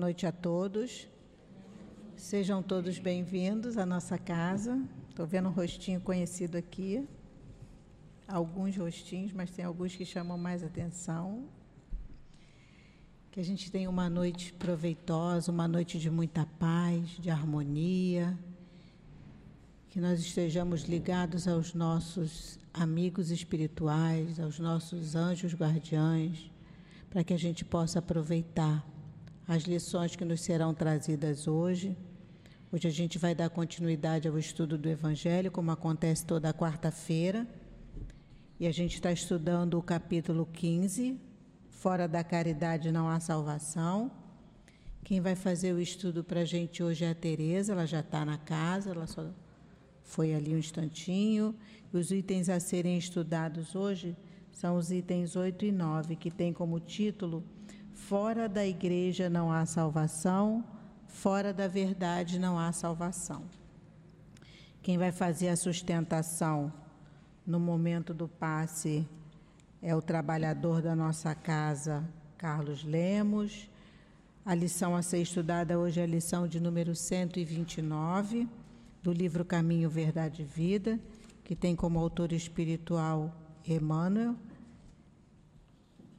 Boa noite a todos. Sejam todos bem-vindos à nossa casa. Estou vendo um rostinho conhecido aqui. Alguns rostinhos, mas tem alguns que chamam mais atenção. Que a gente tenha uma noite proveitosa, uma noite de muita paz, de harmonia. Que nós estejamos ligados aos nossos amigos espirituais, aos nossos anjos guardiães, para que a gente possa aproveitar as lições que nos serão trazidas hoje. Hoje a gente vai dar continuidade ao estudo do Evangelho, como acontece toda quarta-feira. E a gente está estudando o capítulo 15, Fora da Caridade Não Há Salvação. Quem vai fazer o estudo para a gente hoje é a Tereza, ela já está na casa, ela só foi ali um instantinho. Os itens a serem estudados hoje são os itens 8 e 9, que tem como título Fora da igreja não há salvação, fora da verdade não há salvação. Quem vai fazer a sustentação no momento do passe é o trabalhador da nossa casa, Carlos Lemos. A lição a ser estudada hoje é a lição de número 129 do livro Caminho, Verdade e Vida, que tem como autor espiritual Emmanuel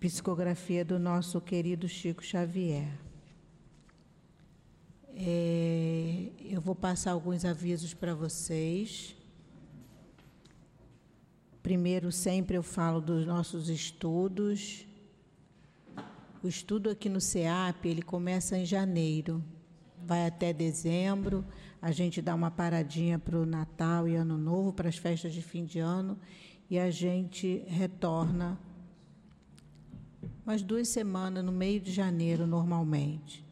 psicografia do nosso querido Chico Xavier. É, eu vou passar alguns avisos para vocês. Primeiro, sempre eu falo dos nossos estudos. O estudo aqui no CEAP, ele começa em janeiro, vai até dezembro. A gente dá uma paradinha para o Natal e Ano Novo, para as festas de fim de ano, e a gente retorna umas duas semanas no meio de janeiro, normalmente.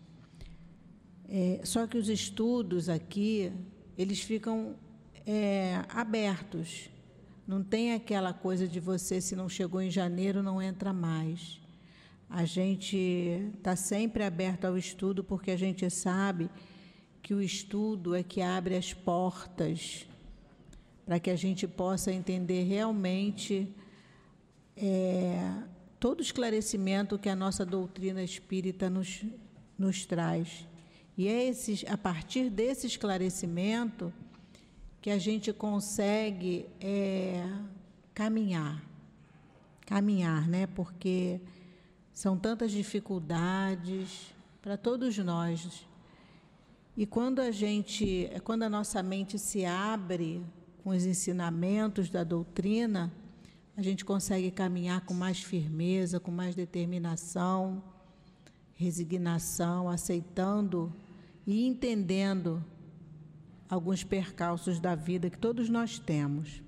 É, só que os estudos aqui, eles ficam é, abertos. Não tem aquela coisa de você, se não chegou em janeiro, não entra mais. A gente está sempre aberto ao estudo porque a gente sabe que o estudo é que abre as portas para que a gente possa entender realmente é, todo esclarecimento que a nossa doutrina espírita nos, nos traz. E é esse, a partir desse esclarecimento que a gente consegue é, caminhar. Caminhar, né? Porque são tantas dificuldades para todos nós. E quando a gente, quando a nossa mente se abre com os ensinamentos da doutrina, a gente consegue caminhar com mais firmeza, com mais determinação, resignação, aceitando e entendendo alguns percalços da vida que todos nós temos.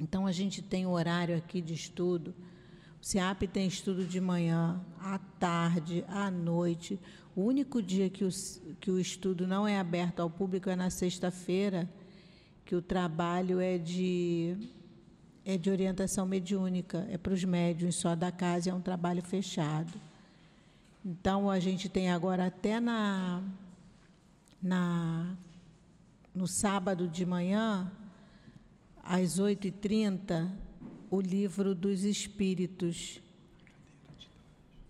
Então a gente tem horário aqui de estudo. O SEAP tem estudo de manhã, à tarde, à noite. O único dia que o, que o estudo não é aberto ao público é na sexta-feira, que o trabalho é de é de orientação mediúnica, é para os médiuns só da casa, é um trabalho fechado. Então a gente tem agora até na, na no sábado de manhã, às 8h30, o livro dos Espíritos.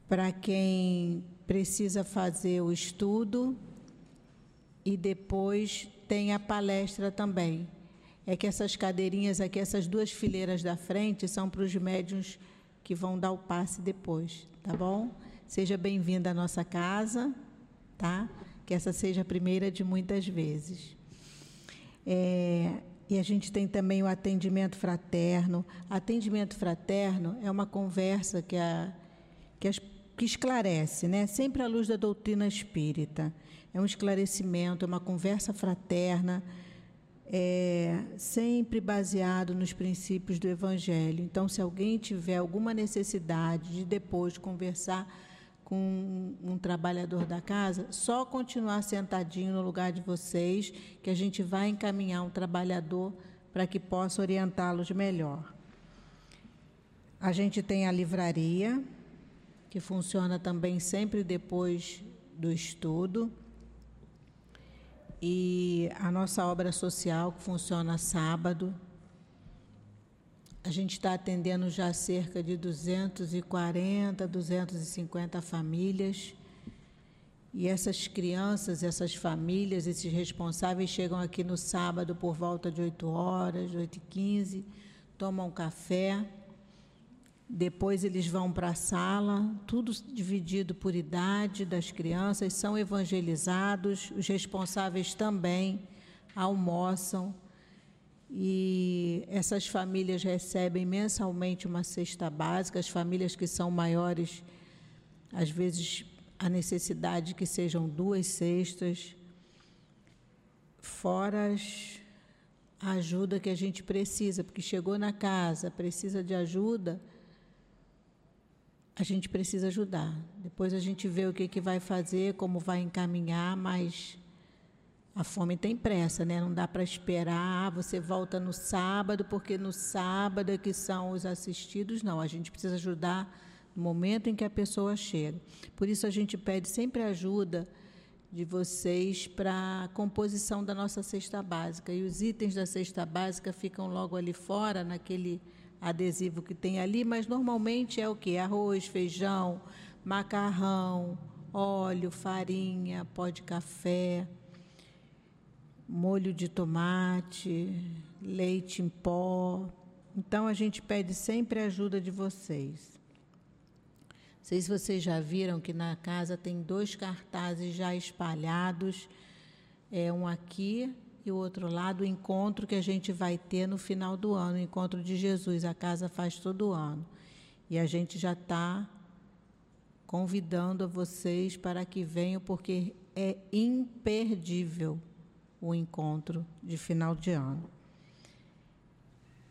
Para quem precisa fazer o estudo e depois tem a palestra também é que essas cadeirinhas aqui, essas duas fileiras da frente, são para os médiums que vão dar o passe depois, tá bom? Seja bem-vinda à nossa casa, tá? Que essa seja a primeira de muitas vezes. É, e a gente tem também o atendimento fraterno. Atendimento fraterno é uma conversa que, a, que, as, que esclarece, né? sempre à luz da doutrina espírita. É um esclarecimento, é uma conversa fraterna é, sempre baseado nos princípios do Evangelho. Então, se alguém tiver alguma necessidade de depois conversar com um, um trabalhador da casa, só continuar sentadinho no lugar de vocês, que a gente vai encaminhar um trabalhador para que possa orientá-los melhor. A gente tem a livraria, que funciona também sempre depois do estudo e a nossa obra social, que funciona sábado, a gente está atendendo já cerca de 240, 250 famílias. E essas crianças, essas famílias, esses responsáveis chegam aqui no sábado por volta de 8 horas, 8 e 15, tomam café, depois eles vão para a sala, tudo dividido por idade das crianças, são evangelizados, os responsáveis também almoçam. E essas famílias recebem mensalmente uma cesta básica, as famílias que são maiores, às vezes a necessidade que sejam duas cestas, fora a ajuda que a gente precisa, porque chegou na casa, precisa de ajuda, a gente precisa ajudar. Depois a gente vê o que, que vai fazer, como vai encaminhar, mas a fome tem pressa, né? Não dá para esperar, ah, você volta no sábado, porque no sábado é que são os assistidos. Não, a gente precisa ajudar no momento em que a pessoa chega. Por isso a gente pede sempre ajuda de vocês para a composição da nossa cesta básica. E os itens da cesta básica ficam logo ali fora, naquele adesivo que tem ali, mas normalmente é o que? Arroz, feijão, macarrão, óleo, farinha, pó de café, molho de tomate, leite em pó. Então a gente pede sempre a ajuda de vocês. Não sei se vocês já viram que na casa tem dois cartazes já espalhados, é um aqui e o outro lado, o encontro que a gente vai ter no final do ano, o encontro de Jesus. A casa faz todo ano. E a gente já está convidando a vocês para que venham, porque é imperdível o encontro de final de ano.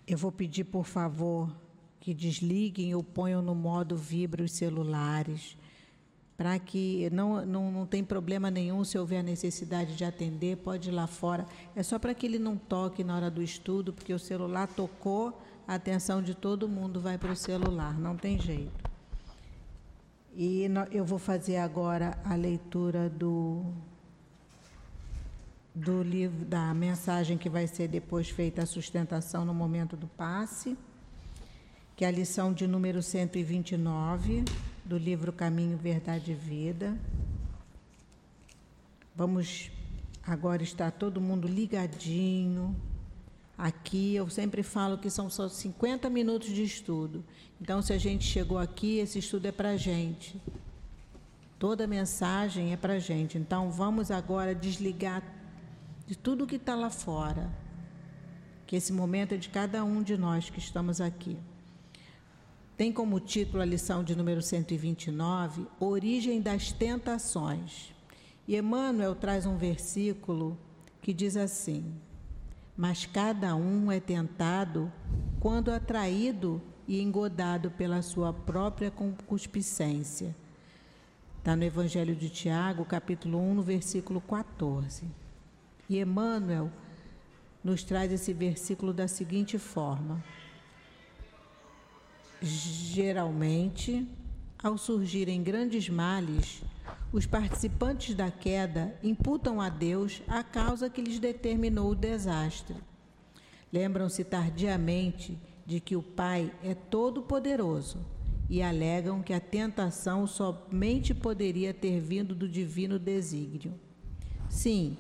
Eu vou pedir, por favor, que desliguem ou ponham no modo vibra os celulares para que não, não, não tem problema nenhum se houver necessidade de atender, pode ir lá fora. É só para que ele não toque na hora do estudo, porque o celular tocou, a atenção de todo mundo vai para o celular, não tem jeito. E eu vou fazer agora a leitura do, do livro, da mensagem que vai ser depois feita a sustentação no momento do passe, que é a lição de número 129 do livro Caminho, Verdade e Vida. Vamos agora estar todo mundo ligadinho. Aqui eu sempre falo que são só 50 minutos de estudo. Então, se a gente chegou aqui, esse estudo é para a gente. Toda mensagem é para a gente. Então, vamos agora desligar de tudo que está lá fora. Que esse momento é de cada um de nós que estamos aqui tem como título a lição de número 129, Origem das Tentações. E Emmanuel traz um versículo que diz assim: Mas cada um é tentado quando atraído e engodado pela sua própria concupiscência. Está no Evangelho de Tiago, capítulo 1, no versículo 14. E Emmanuel nos traz esse versículo da seguinte forma: Geralmente, ao surgirem grandes males, os participantes da queda imputam a Deus a causa que lhes determinou o desastre. Lembram-se tardiamente de que o Pai é todo-poderoso e alegam que a tentação somente poderia ter vindo do divino desígnio. Sim,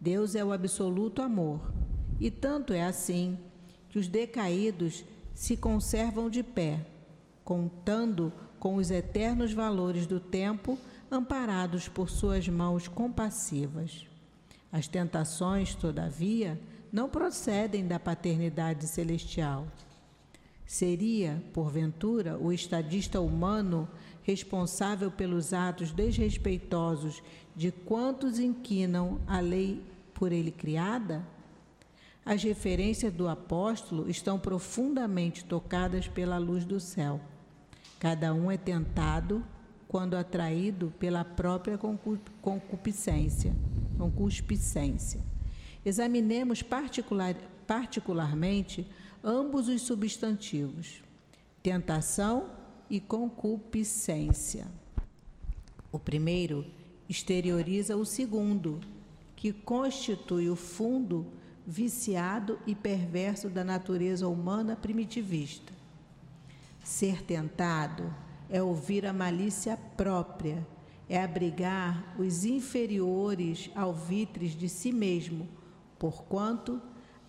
Deus é o absoluto amor, e tanto é assim que os decaídos se conservam de pé, contando com os eternos valores do tempo, amparados por suas mãos compassivas. As tentações, todavia, não procedem da paternidade celestial. Seria, porventura, o estadista humano responsável pelos atos desrespeitosos de quantos inquinam a lei por ele criada? As referências do apóstolo estão profundamente tocadas pela luz do céu. Cada um é tentado quando atraído pela própria concupiscência, concupiscência. Examinemos particular, particularmente ambos os substantivos, tentação e concupiscência. O primeiro exterioriza o segundo, que constitui o fundo viciado e perverso da natureza humana primitivista. Ser tentado é ouvir a malícia própria é abrigar os inferiores alvitres de si mesmo, porquanto,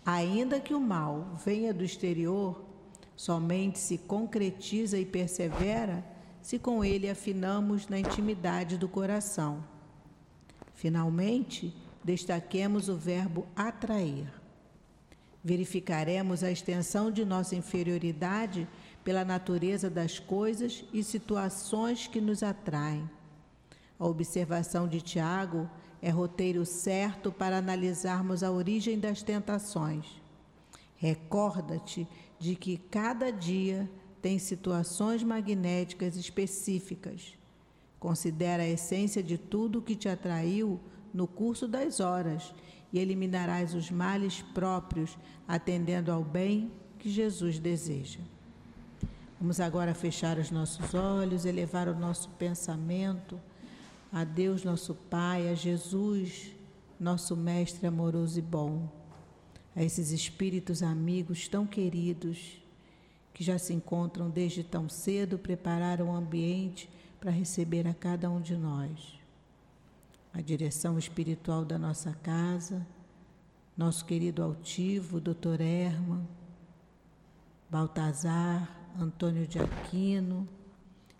ainda que o mal venha do exterior, somente se concretiza e persevera se com ele afinamos na intimidade do coração. Finalmente, destaquemos o verbo atrair. Verificaremos a extensão de nossa inferioridade pela natureza das coisas e situações que nos atraem. A observação de Tiago é roteiro certo para analisarmos a origem das tentações. Recorda-te de que cada dia tem situações magnéticas específicas. Considera a essência de tudo que te atraiu no curso das horas e eliminarás os males próprios, atendendo ao bem que Jesus deseja. Vamos agora fechar os nossos olhos, elevar o nosso pensamento a Deus, nosso Pai, a Jesus, nosso Mestre amoroso e bom, a esses espíritos amigos tão queridos que já se encontram desde tão cedo, prepararam o ambiente para receber a cada um de nós. A direção espiritual da nossa casa, nosso querido altivo, Dr. Erma, Baltazar, Antônio de Aquino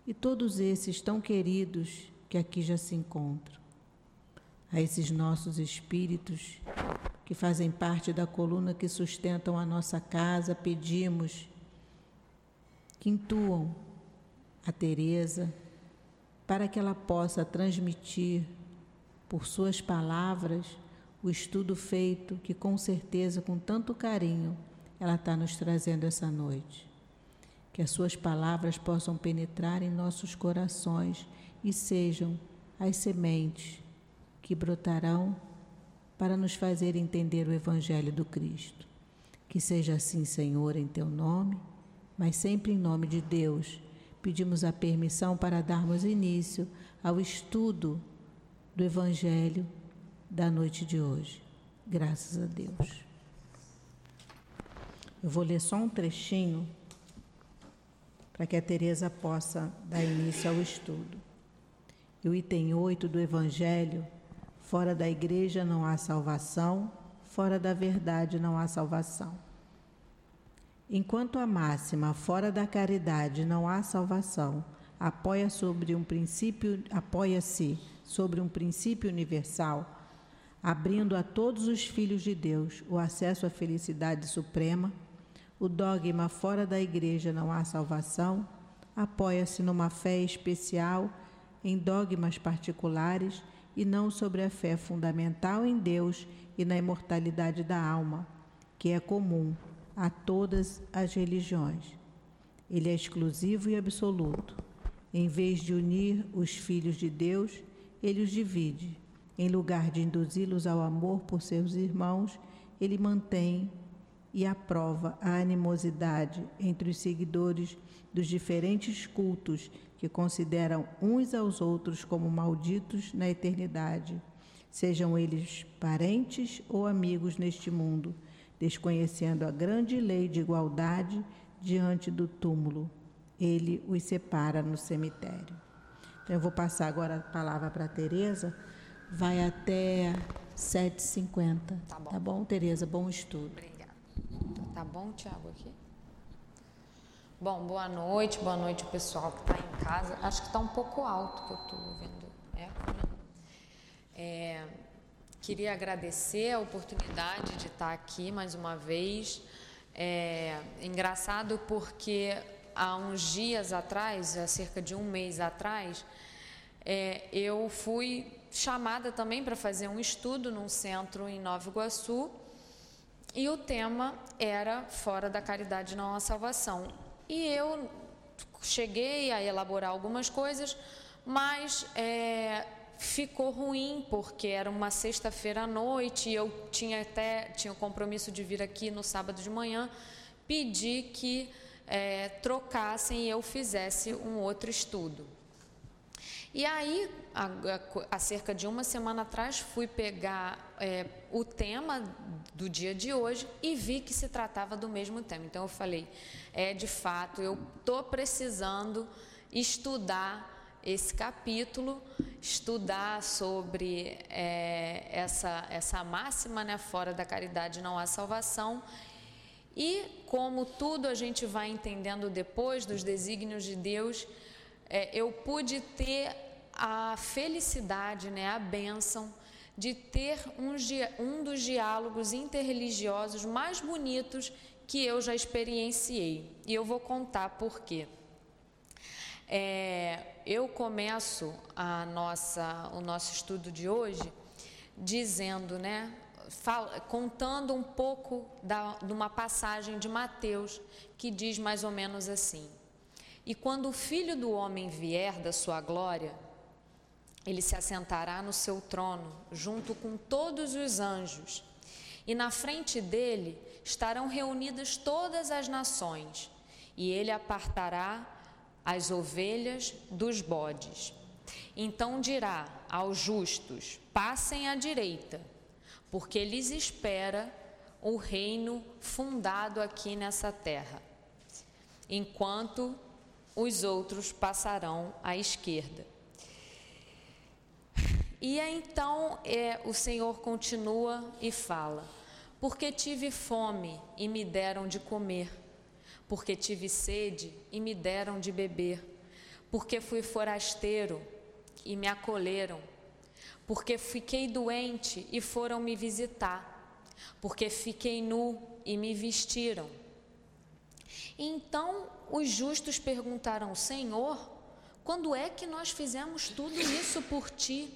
e todos esses tão queridos que aqui já se encontram. A esses nossos espíritos que fazem parte da coluna que sustentam a nossa casa, pedimos que intuam a Teresa para que ela possa transmitir por suas palavras o estudo feito que com certeza com tanto carinho ela está nos trazendo essa noite. Que as suas palavras possam penetrar em nossos corações e sejam as sementes que brotarão para nos fazer entender o Evangelho do Cristo. Que seja assim, Senhor, em teu nome mas sempre em nome de Deus, pedimos a permissão para darmos início ao estudo do Evangelho da noite de hoje. Graças a Deus. Eu vou ler só um trechinho para que a Teresa possa dar início ao estudo. E o item 8 do Evangelho, fora da igreja não há salvação, fora da verdade não há salvação. Enquanto a máxima fora da caridade não há salvação, apoia sobre um princípio, apoia-se sobre um princípio universal, abrindo a todos os filhos de Deus o acesso à felicidade suprema, o dogma fora da igreja não há salvação, apoia-se numa fé especial em dogmas particulares e não sobre a fé fundamental em Deus e na imortalidade da alma, que é comum a todas as religiões. Ele é exclusivo e absoluto. Em vez de unir os filhos de Deus, ele os divide. Em lugar de induzi-los ao amor por seus irmãos, ele mantém e aprova a animosidade entre os seguidores dos diferentes cultos que consideram uns aos outros como malditos na eternidade, sejam eles parentes ou amigos neste mundo desconhecendo a grande lei de igualdade diante do túmulo. Ele os separa no cemitério. Então, eu vou passar agora a palavra para a Tereza. Vai até 7h50. Tá bom. Tá bom, Tereza? Bom estudo. Obrigada. Tá bom, Tiago, aqui? Bom, boa noite, boa noite pessoal que está em casa. Acho que está um pouco alto que eu estou ouvindo eco, né? É, Queria agradecer a oportunidade de estar aqui mais uma vez. É engraçado porque há uns dias atrás, há cerca de um mês atrás, é, eu fui chamada também para fazer um estudo num centro em Nova Iguaçu e o tema era Fora da Caridade Não há Salvação. E eu cheguei a elaborar algumas coisas, mas é, ficou ruim porque era uma sexta-feira à noite e eu tinha até tinha o compromisso de vir aqui no sábado de manhã pedi que é, trocassem e eu fizesse um outro estudo e aí há, cerca de uma semana atrás fui pegar é, o tema do dia de hoje e vi que se tratava do mesmo tema então eu falei é de fato eu estou precisando estudar esse capítulo, estudar sobre é, essa, essa máxima, né? Fora da caridade não há salvação. E como tudo a gente vai entendendo depois dos desígnios de Deus, é, eu pude ter a felicidade, né, a bênção de ter um, um dos diálogos interreligiosos mais bonitos que eu já experienciei. E eu vou contar por quê. É, eu começo a nossa, o nosso estudo de hoje dizendo, né, contando um pouco da, de uma passagem de Mateus que diz mais ou menos assim: E quando o Filho do Homem vier da sua glória, ele se assentará no seu trono, junto com todos os anjos, e na frente dele estarão reunidas todas as nações, e ele apartará as ovelhas dos bodes. Então dirá aos justos: passem à direita, porque lhes espera o reino fundado aqui nessa terra, enquanto os outros passarão à esquerda. E então é, o Senhor continua e fala: Porque tive fome e me deram de comer, porque tive sede e me deram de beber, porque fui forasteiro e me acolheram, porque fiquei doente e foram me visitar, porque fiquei nu e me vestiram. Então os justos perguntaram: Senhor, quando é que nós fizemos tudo isso por ti?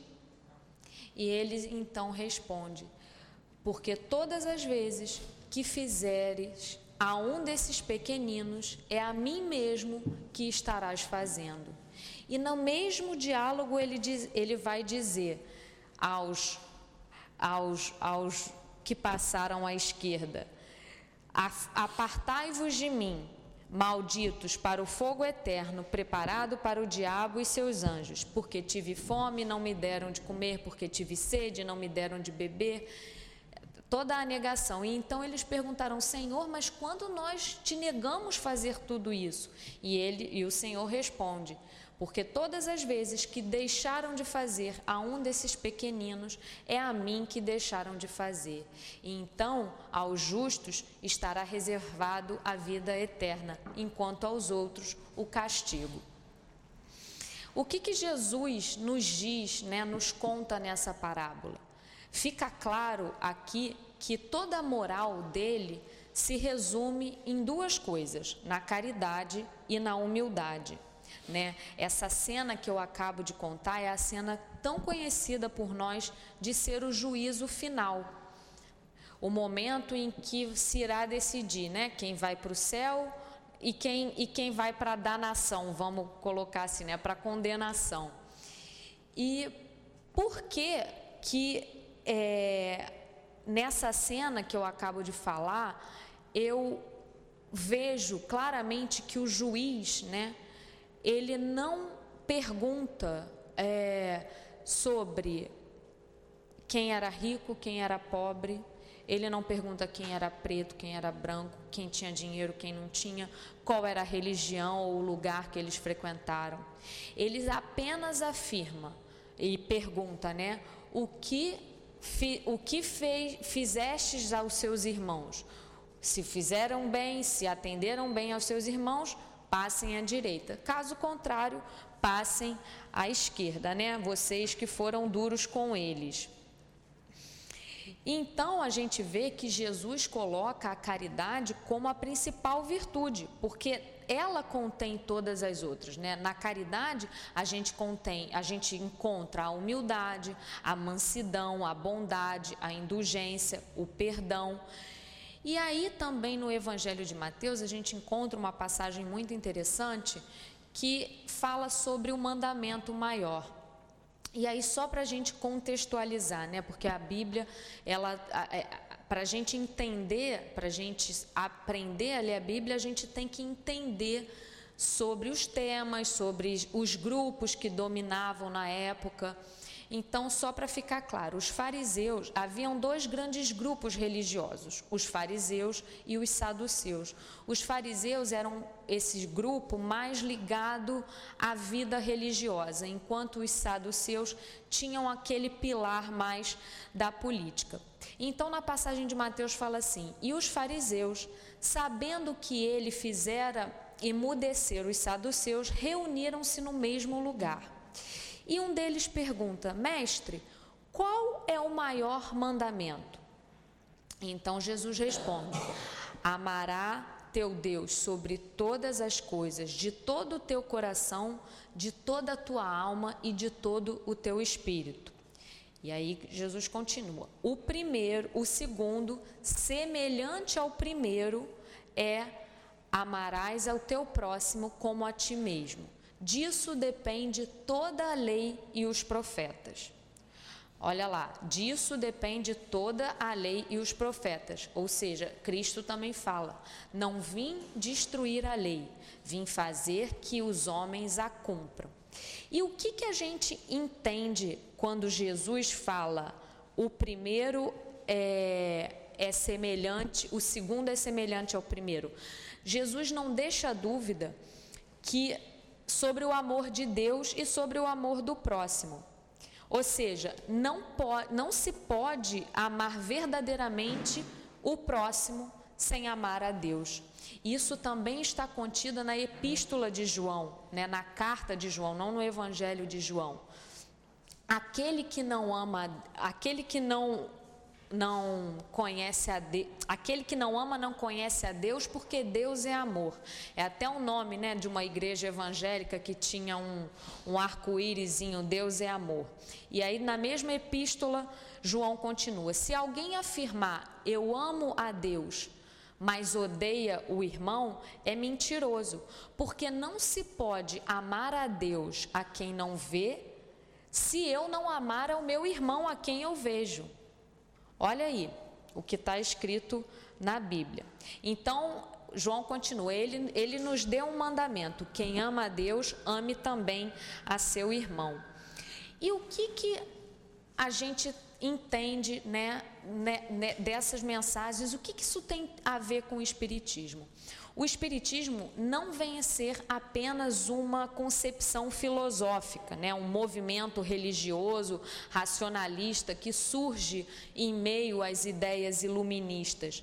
E ele então responde: Porque todas as vezes que fizeres a um desses pequeninos, é a mim mesmo que estarás fazendo. E no mesmo diálogo ele, diz, ele vai dizer aos, aos, aos que passaram à esquerda: Apartai-vos de mim, Malditos para o fogo eterno, preparado para o diabo e seus anjos, porque tive fome, não me deram de comer, porque tive sede, não me deram de beber. Toda a negação. E então eles perguntaram: Senhor, mas quando nós te negamos fazer tudo isso? E ele e o Senhor responde: porque todas as vezes que deixaram de fazer a um desses pequeninos, é a mim que deixaram de fazer. E então, aos justos estará reservado a vida eterna, enquanto aos outros o castigo. O que, que Jesus nos diz, né, nos conta nessa parábola? Fica claro aqui que toda a moral dele se resume em duas coisas: na caridade e na humildade. Né? Essa cena que eu acabo de contar é a cena tão conhecida por nós de ser o juízo final. O momento em que se irá decidir né? quem vai para o céu e quem, e quem vai para a danação, vamos colocar assim, né? para a condenação. E por que que é, nessa cena que eu acabo de falar, eu vejo claramente que o juiz, né, ele não pergunta é, sobre quem era rico, quem era pobre, ele não pergunta quem era preto, quem era branco, quem tinha dinheiro, quem não tinha, qual era a religião ou o lugar que eles frequentaram. Ele apenas afirma e pergunta, né? O que, fi, o que fez, fizestes aos seus irmãos? Se fizeram bem, se atenderam bem aos seus irmãos, passem à direita. Caso contrário, passem à esquerda, né? Vocês que foram duros com eles. Então a gente vê que Jesus coloca a caridade como a principal virtude, porque ela contém todas as outras, né? Na caridade a gente contém, a gente encontra a humildade, a mansidão, a bondade, a indulgência, o perdão. E aí também no Evangelho de Mateus a gente encontra uma passagem muito interessante que fala sobre o mandamento maior. E aí só para a gente contextualizar, né? Porque a Bíblia, ela, é, para a gente entender, para a gente aprender a ler a Bíblia, a gente tem que entender sobre os temas, sobre os grupos que dominavam na época. Então, só para ficar claro, os fariseus, haviam dois grandes grupos religiosos, os fariseus e os saduceus. Os fariseus eram esse grupo mais ligado à vida religiosa, enquanto os saduceus tinham aquele pilar mais da política. Então, na passagem de Mateus fala assim: "E os fariseus, sabendo que ele fizera emudecer os saduceus, reuniram-se no mesmo lugar." E um deles pergunta: Mestre, qual é o maior mandamento? Então Jesus responde: Amará teu Deus sobre todas as coisas, de todo o teu coração, de toda a tua alma e de todo o teu espírito. E aí Jesus continua: O primeiro, o segundo, semelhante ao primeiro, é amarás ao teu próximo como a ti mesmo. Disso depende toda a lei e os profetas. Olha lá, disso depende toda a lei e os profetas. Ou seja, Cristo também fala: Não vim destruir a lei, vim fazer que os homens a cumpram. E o que, que a gente entende quando Jesus fala o primeiro é, é semelhante, o segundo é semelhante ao primeiro? Jesus não deixa dúvida que sobre o amor de Deus e sobre o amor do próximo. Ou seja, não, não se pode amar verdadeiramente o próximo sem amar a Deus. Isso também está contido na epístola de João, né, na carta de João, não no evangelho de João. Aquele que não ama, aquele que não não conhece a Deus, aquele que não ama não conhece a Deus porque Deus é amor. É até o um nome né, de uma igreja evangélica que tinha um, um arco-írisinho, Deus é amor. E aí na mesma epístola, João continua: se alguém afirmar eu amo a Deus, mas odeia o irmão, é mentiroso, porque não se pode amar a Deus a quem não vê, se eu não amar ao meu irmão a quem eu vejo. Olha aí o que está escrito na Bíblia. Então, João continua, ele, ele nos deu um mandamento: quem ama a Deus, ame também a seu irmão. E o que, que a gente entende né, né, né dessas mensagens? O que, que isso tem a ver com o Espiritismo? O Espiritismo não vem a ser apenas uma concepção filosófica, né? um movimento religioso, racionalista que surge em meio às ideias iluministas.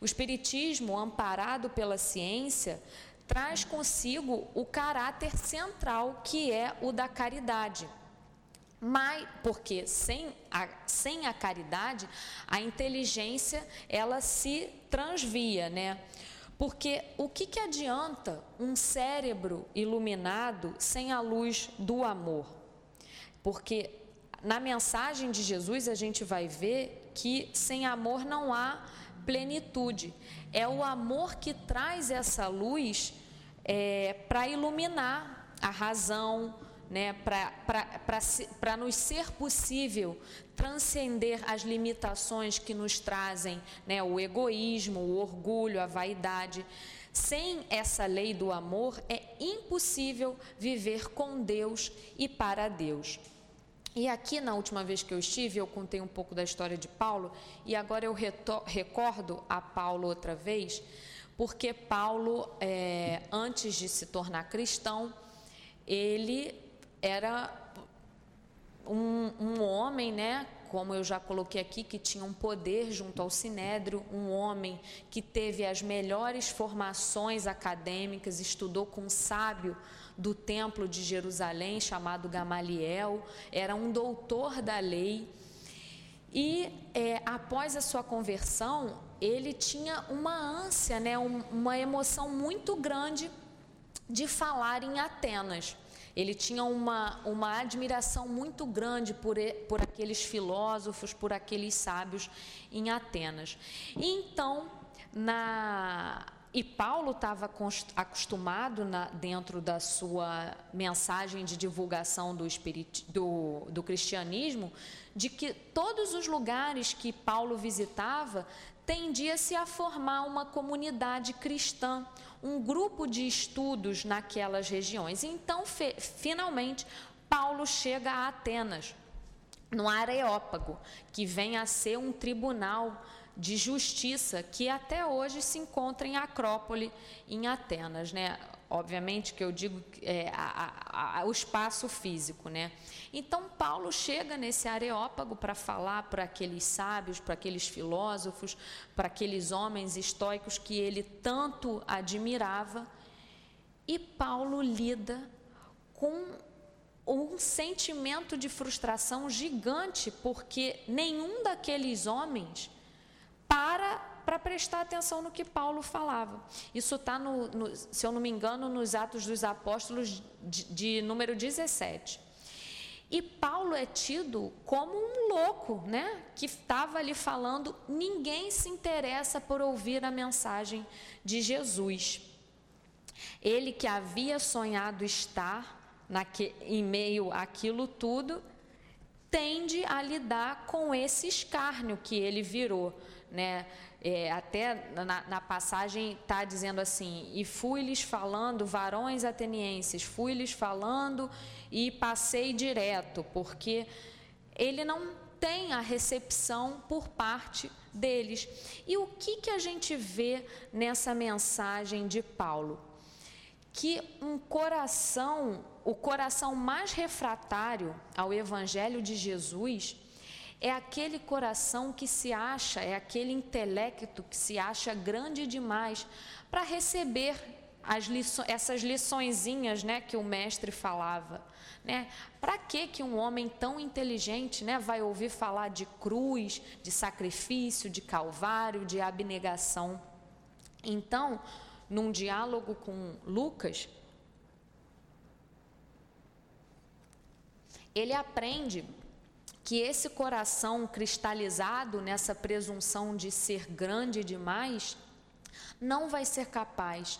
O Espiritismo, amparado pela ciência, traz consigo o caráter central que é o da caridade. Mas, porque sem a, sem a caridade, a inteligência ela se transvia, né? Porque o que, que adianta um cérebro iluminado sem a luz do amor? Porque na mensagem de Jesus a gente vai ver que sem amor não há plenitude. É o amor que traz essa luz é, para iluminar a razão, né, para nos ser possível transcender as limitações que nos trazem né, o egoísmo, o orgulho, a vaidade. Sem essa lei do amor, é impossível viver com Deus e para Deus. E aqui, na última vez que eu estive, eu contei um pouco da história de Paulo, e agora eu recordo a Paulo outra vez, porque Paulo, é, antes de se tornar cristão, ele era um, um homem, né, como eu já coloquei aqui, que tinha um poder junto ao Sinédrio, um homem que teve as melhores formações acadêmicas, estudou com um sábio do Templo de Jerusalém chamado Gamaliel, era um doutor da lei. E é, após a sua conversão, ele tinha uma ânsia, né, uma emoção muito grande de falar em Atenas. Ele tinha uma, uma admiração muito grande por, por aqueles filósofos, por aqueles sábios em Atenas. E então, na, e Paulo estava acostumado na, dentro da sua mensagem de divulgação do, espirit, do, do cristianismo, de que todos os lugares que Paulo visitava tendia-se a formar uma comunidade cristã, um grupo de estudos naquelas regiões. Então, finalmente, Paulo chega a Atenas. no Areópago, que vem a ser um tribunal de justiça que até hoje se encontra em Acrópole, em Atenas, né? Obviamente que eu digo é, a, a, o espaço físico, né? Então Paulo chega nesse Areópago para falar para aqueles sábios, para aqueles filósofos, para aqueles homens estoicos que ele tanto admirava, e Paulo lida com um sentimento de frustração gigante, porque nenhum daqueles homens para prestar atenção no que Paulo falava. Isso está, se eu não me engano, nos Atos dos Apóstolos de, de número 17. E Paulo é tido como um louco, né? Que estava ali falando, ninguém se interessa por ouvir a mensagem de Jesus. Ele que havia sonhado estar naque, em meio àquilo tudo, tende a lidar com esse escárnio que ele virou. Né? É, até na, na passagem está dizendo assim: E fui-lhes falando, varões atenienses, fui-lhes falando e passei direto, porque ele não tem a recepção por parte deles. E o que, que a gente vê nessa mensagem de Paulo? Que um coração, o coração mais refratário ao Evangelho de Jesus, é aquele coração que se acha, é aquele intelecto que se acha grande demais para receber liço, essas liçõezinhas né, que o mestre falava. Né? Para que, que um homem tão inteligente né, vai ouvir falar de cruz, de sacrifício, de calvário, de abnegação? Então, num diálogo com Lucas, ele aprende que esse coração cristalizado nessa presunção de ser grande demais não vai ser capaz,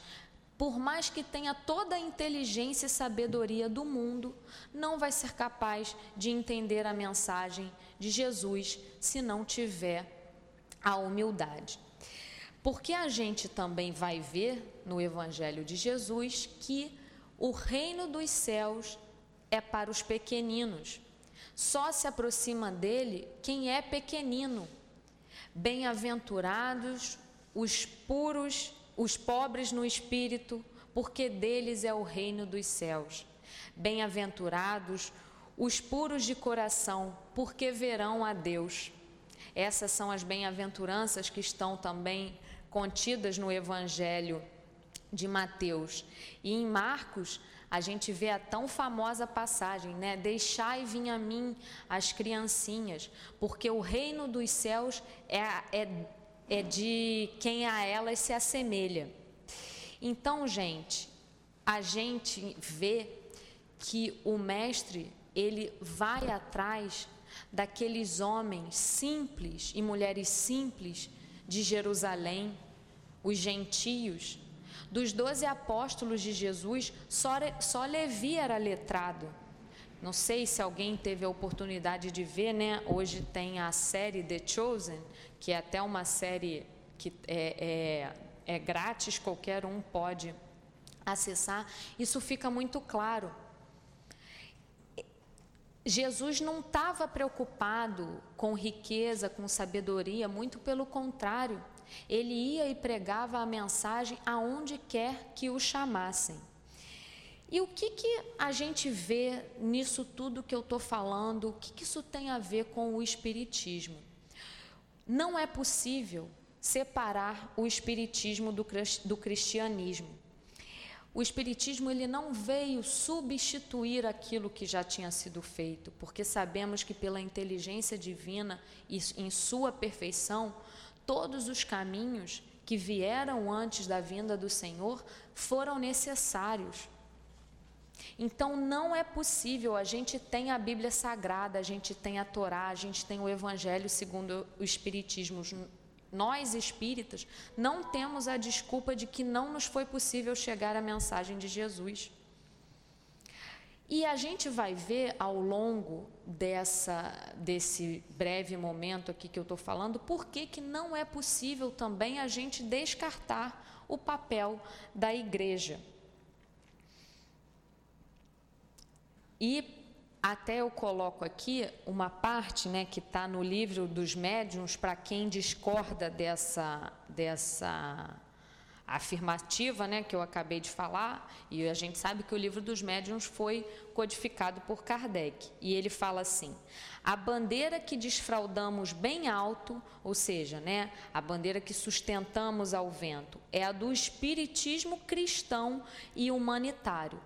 por mais que tenha toda a inteligência e sabedoria do mundo, não vai ser capaz de entender a mensagem de Jesus se não tiver a humildade. Porque a gente também vai ver no Evangelho de Jesus que o reino dos céus é para os pequeninos. Só se aproxima dele quem é pequenino. Bem-aventurados os puros, os pobres no espírito, porque deles é o reino dos céus. Bem-aventurados os puros de coração, porque verão a Deus. Essas são as bem-aventuranças que estão também contidas no Evangelho de Mateus. E em Marcos, a gente vê a tão famosa passagem, né? Deixai vir a mim as criancinhas, porque o reino dos céus é, é, é de quem a elas se assemelha. Então, gente, a gente vê que o mestre ele vai atrás daqueles homens simples e mulheres simples de Jerusalém, os gentios, dos doze apóstolos de Jesus, só, só Levi era letrado. Não sei se alguém teve a oportunidade de ver, né? Hoje tem a série The Chosen, que é até uma série que é, é, é grátis, qualquer um pode acessar. Isso fica muito claro. Jesus não estava preocupado com riqueza, com sabedoria, muito pelo contrário. Ele ia e pregava a mensagem aonde quer que o chamassem. E o que, que a gente vê nisso tudo que eu estou falando? O que, que isso tem a ver com o Espiritismo? Não é possível separar o Espiritismo do, do cristianismo. O Espiritismo ele não veio substituir aquilo que já tinha sido feito, porque sabemos que pela inteligência divina e em sua perfeição, Todos os caminhos que vieram antes da vinda do Senhor foram necessários. Então não é possível, a gente tem a Bíblia Sagrada, a gente tem a Torá, a gente tem o Evangelho segundo o Espiritismo. Nós espíritas não temos a desculpa de que não nos foi possível chegar à mensagem de Jesus. E a gente vai ver ao longo dessa, desse breve momento aqui que eu estou falando, por que, não é possível também a gente descartar o papel da igreja. E até eu coloco aqui uma parte né, que está no livro dos médiuns para quem discorda dessa, dessa afirmativa né, que eu acabei de falar, e a gente sabe que o livro dos médiuns foi codificado por Kardec. E ele fala assim: a bandeira que desfraudamos bem alto, ou seja, né, a bandeira que sustentamos ao vento, é a do espiritismo cristão e humanitário.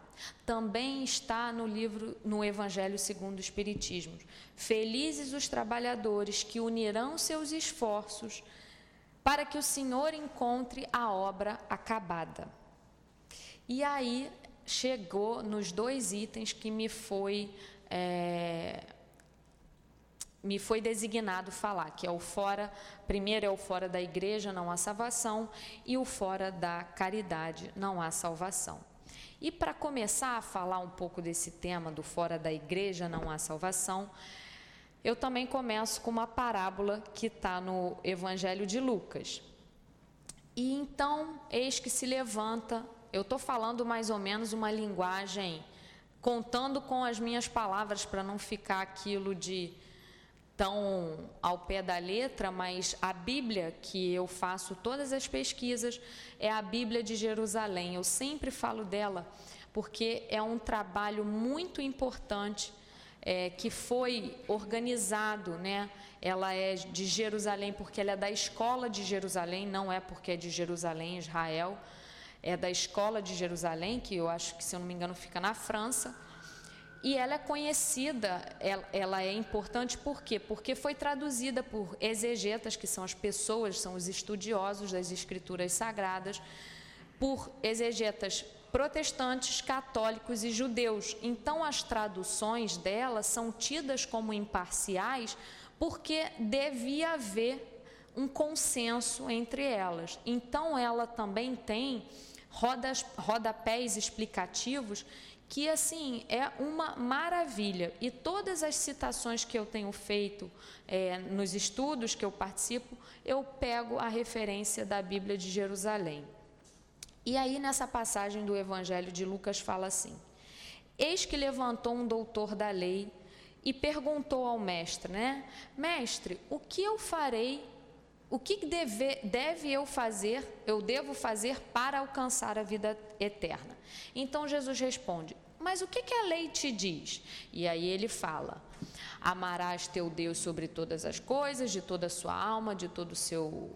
Também está no livro, no Evangelho segundo o Espiritismo. Felizes os trabalhadores que unirão seus esforços para que o Senhor encontre a obra acabada. E aí chegou nos dois itens que me foi é, me foi designado falar, que é o fora, primeiro é o fora da igreja, não há salvação, e o fora da caridade, não há salvação. E para começar a falar um pouco desse tema do fora da igreja, não há salvação, eu também começo com uma parábola que está no Evangelho de Lucas. E então, eis que se levanta, eu estou falando mais ou menos uma linguagem, contando com as minhas palavras para não ficar aquilo de tão ao pé da letra, mas a Bíblia que eu faço todas as pesquisas é a Bíblia de Jerusalém. Eu sempre falo dela porque é um trabalho muito importante é, que foi organizado, né? Ela é de Jerusalém porque ela é da escola de Jerusalém, não é porque é de Jerusalém, Israel. É da escola de Jerusalém, que eu acho que, se eu não me engano, fica na França. E ela é conhecida, ela, ela, é importante por quê? Porque foi traduzida por exegetas, que são as pessoas, são os estudiosos das escrituras sagradas, por exegetas protestantes, católicos e judeus. Então, as traduções delas são tidas como imparciais porque devia haver um consenso entre elas. Então, ela também tem rodas, rodapés explicativos que assim é uma maravilha e todas as citações que eu tenho feito é, nos estudos que eu participo eu pego a referência da Bíblia de Jerusalém e aí, nessa passagem do Evangelho de Lucas, fala assim: Eis que levantou um doutor da lei e perguntou ao mestre, né? Mestre, o que eu farei? O que deve, deve eu fazer, eu devo fazer para alcançar a vida eterna? Então Jesus responde: Mas o que, que a lei te diz? E aí ele fala: Amarás teu Deus sobre todas as coisas, de toda a sua alma, de todo o seu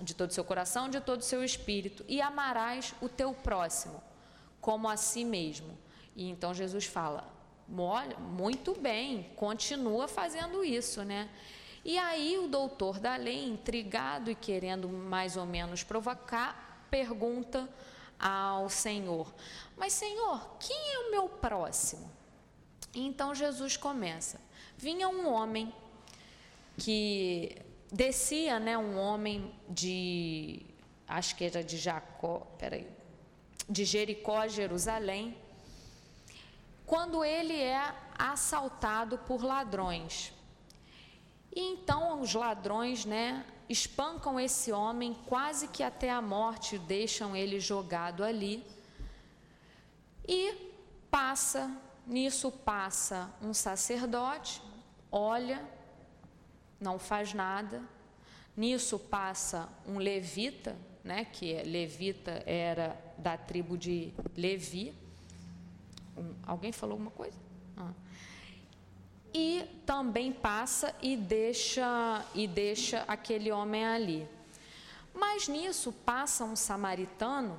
de todo o seu coração, de todo o seu espírito, e amarás o teu próximo como a si mesmo. E então Jesus fala: muito bem, continua fazendo isso, né? E aí o doutor da lei, intrigado e querendo mais ou menos provocar, pergunta ao Senhor: Mas Senhor, quem é o meu próximo? E então Jesus começa: Vinha um homem que descia né, um homem de, acho que era de Jacó, peraí, de Jericó Jerusalém, quando ele é assaltado por ladrões. E então os ladrões, né, espancam esse homem quase que até a morte, deixam ele jogado ali. E passa, nisso passa um sacerdote, olha, não faz nada. Nisso passa um levita, né, que é, levita era da tribo de Levi. Um, alguém falou alguma coisa? Ah. E também passa e deixa e deixa aquele homem ali. Mas nisso passa um samaritano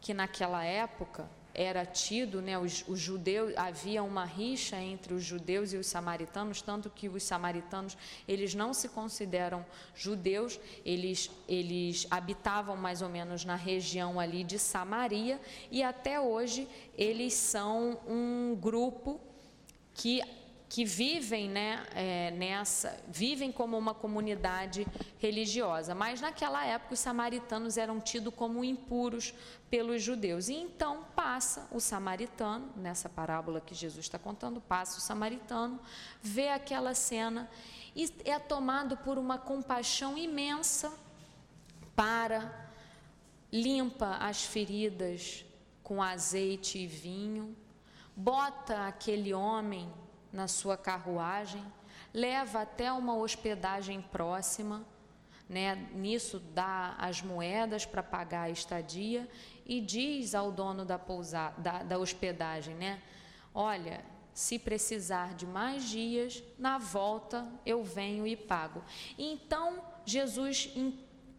que naquela época era tido, né, os, os, judeus, havia uma rixa entre os judeus e os samaritanos, tanto que os samaritanos, eles não se consideram judeus, eles, eles habitavam mais ou menos na região ali de Samaria, e até hoje eles são um grupo que que vivem né, é, nessa, vivem como uma comunidade religiosa. Mas naquela época os samaritanos eram tidos como impuros pelos judeus. E então passa o samaritano, nessa parábola que Jesus está contando, passa o samaritano, vê aquela cena e é tomado por uma compaixão imensa para limpa as feridas com azeite e vinho bota aquele homem na sua carruagem, leva até uma hospedagem próxima, né? Nisso dá as moedas para pagar a estadia e diz ao dono da pousada, da, da hospedagem, né? Olha, se precisar de mais dias, na volta eu venho e pago. Então Jesus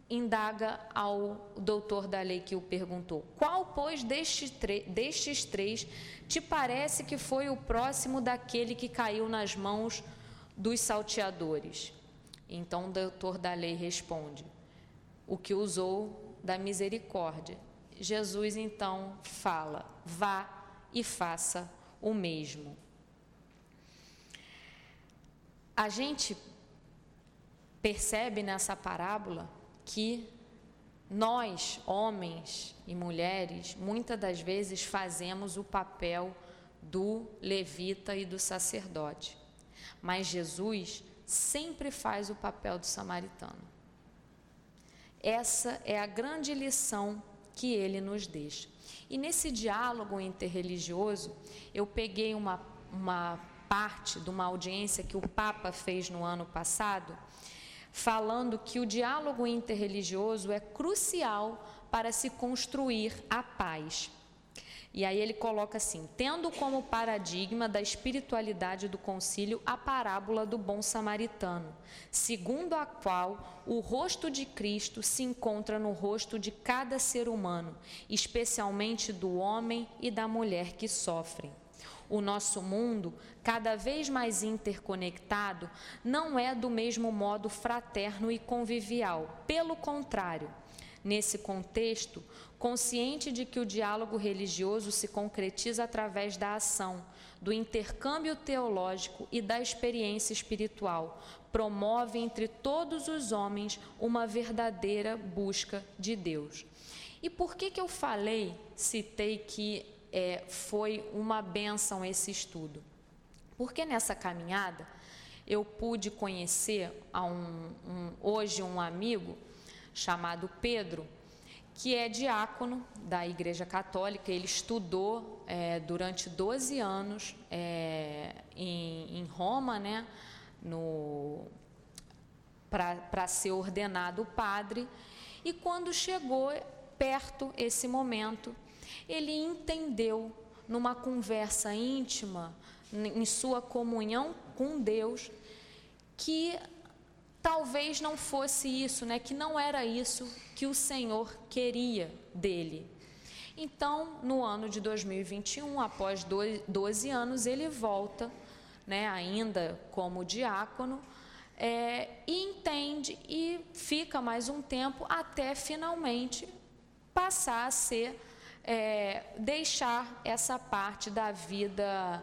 indaga ao doutor da lei que o perguntou: Qual, pois, destes, destes três te parece que foi o próximo daquele que caiu nas mãos dos salteadores? Então o doutor da lei responde: O que usou da misericórdia. Jesus então fala: Vá e faça o mesmo. A gente percebe nessa parábola que nós, homens e mulheres, muitas das vezes fazemos o papel do levita e do sacerdote. Mas Jesus sempre faz o papel do samaritano. Essa é a grande lição que ele nos deixa. E nesse diálogo interreligioso, eu peguei uma, uma parte de uma audiência que o Papa fez no ano passado, falando que o diálogo interreligioso é crucial para se construir a paz. E aí ele coloca assim: tendo como paradigma da espiritualidade do concílio a parábola do bom samaritano, segundo a qual o rosto de Cristo se encontra no rosto de cada ser humano, especialmente do homem e da mulher que sofrem. O nosso mundo, cada vez mais interconectado, não é do mesmo modo fraterno e convivial. Pelo contrário, nesse contexto, consciente de que o diálogo religioso se concretiza através da ação, do intercâmbio teológico e da experiência espiritual, promove entre todos os homens uma verdadeira busca de Deus. E por que, que eu falei, citei que é, foi uma benção esse estudo. Porque nessa caminhada eu pude conhecer um, um, hoje um amigo chamado Pedro, que é diácono da Igreja Católica. Ele estudou é, durante 12 anos é, em, em, Roma, né, para ser ordenado padre. E quando chegou perto esse momento, ele entendeu numa conversa íntima, em sua comunhão com Deus, que talvez não fosse isso, né? Que não era isso que o Senhor queria dele. Então, no ano de 2021, após 12 anos, ele volta, né, ainda como diácono, é, e entende e fica mais um tempo até finalmente passar a ser é, deixar essa parte da vida,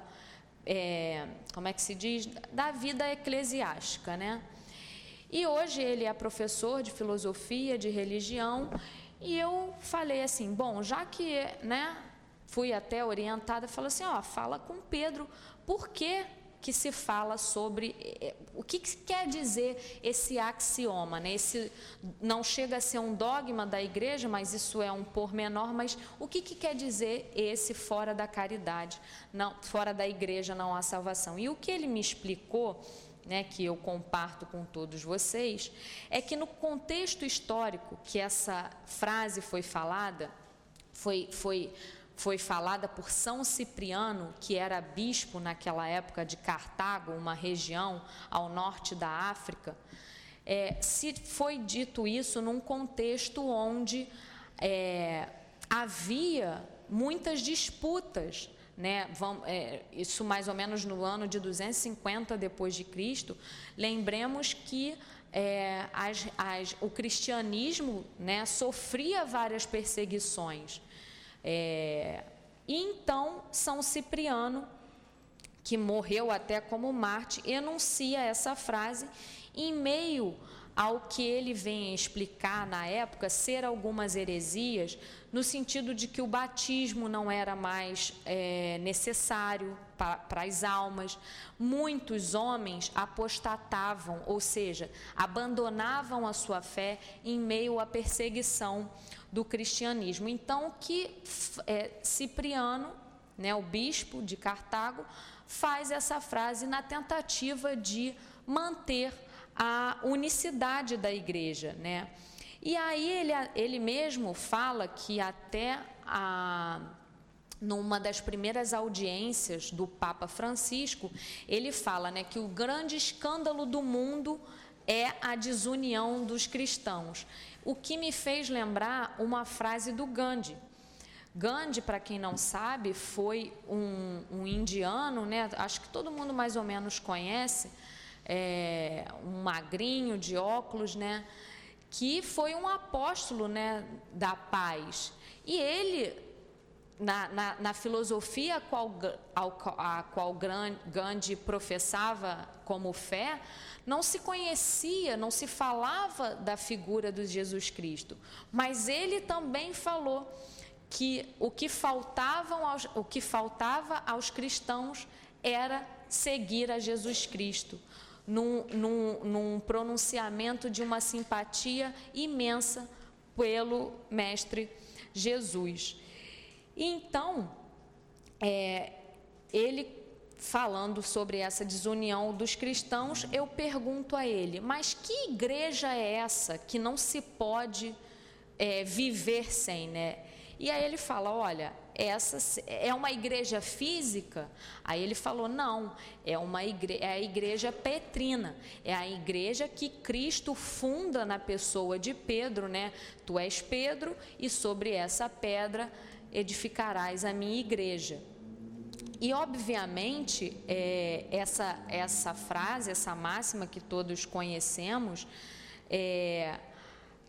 é, como é que se diz? Da vida eclesiástica, né? E hoje ele é professor de filosofia, de religião, e eu falei assim, bom, já que, né, fui até orientada, falou assim, ó, fala com Pedro, por que que se fala sobre eh, o que, que quer dizer esse axioma, né? Esse não chega a ser um dogma da igreja, mas isso é um pormenor, mas o que, que quer dizer esse fora da caridade, não, fora da igreja não há salvação? E o que ele me explicou né, que eu comparto com todos vocês, é que no contexto histórico que essa frase foi falada, foi, foi foi falada por São Cipriano, que era bispo naquela época de Cartago, uma região ao norte da África. É, se foi dito isso num contexto onde é, havia muitas disputas, né? Vamos, é, isso mais ou menos no ano de 250 depois de Cristo. Lembremos que é, as, as, o cristianismo né, sofria várias perseguições. É, e então, São Cipriano, que morreu até como Marte, enuncia essa frase em meio ao que ele vem explicar na época ser algumas heresias, no sentido de que o batismo não era mais é, necessário para as almas. Muitos homens apostatavam, ou seja, abandonavam a sua fé em meio à perseguição do cristianismo. Então, que é, Cipriano né, o bispo de Cartago, faz essa frase na tentativa de manter a unicidade da igreja, né? E aí ele, ele mesmo fala que até a, numa das primeiras audiências do Papa Francisco, ele fala né, que o grande escândalo do mundo é a desunião dos cristãos. O que me fez lembrar uma frase do Gandhi. Gandhi, para quem não sabe, foi um, um, indiano, né? acho que todo mundo mais ou menos conhece, é, um magrinho de óculos, né? que foi um apóstolo né, da paz. E ele, na, na, na filosofia qual, a qual Gandhi professava como fé, não se conhecia, não se falava da figura de Jesus Cristo, mas ele também falou que o que, faltavam aos, o que faltava aos cristãos era seguir a Jesus Cristo, num, num, num pronunciamento de uma simpatia imensa pelo Mestre Jesus. Então, é, ele falando sobre essa desunião dos cristãos, eu pergunto a ele: mas que igreja é essa que não se pode é, viver sem, né? E aí ele fala: olha, essa é uma igreja física? Aí ele falou: não, é, uma igre é a igreja petrina, é a igreja que Cristo funda na pessoa de Pedro, né? Tu és Pedro, e sobre essa pedra edificarás a minha igreja. E, obviamente, é, essa, essa frase, essa máxima que todos conhecemos, é,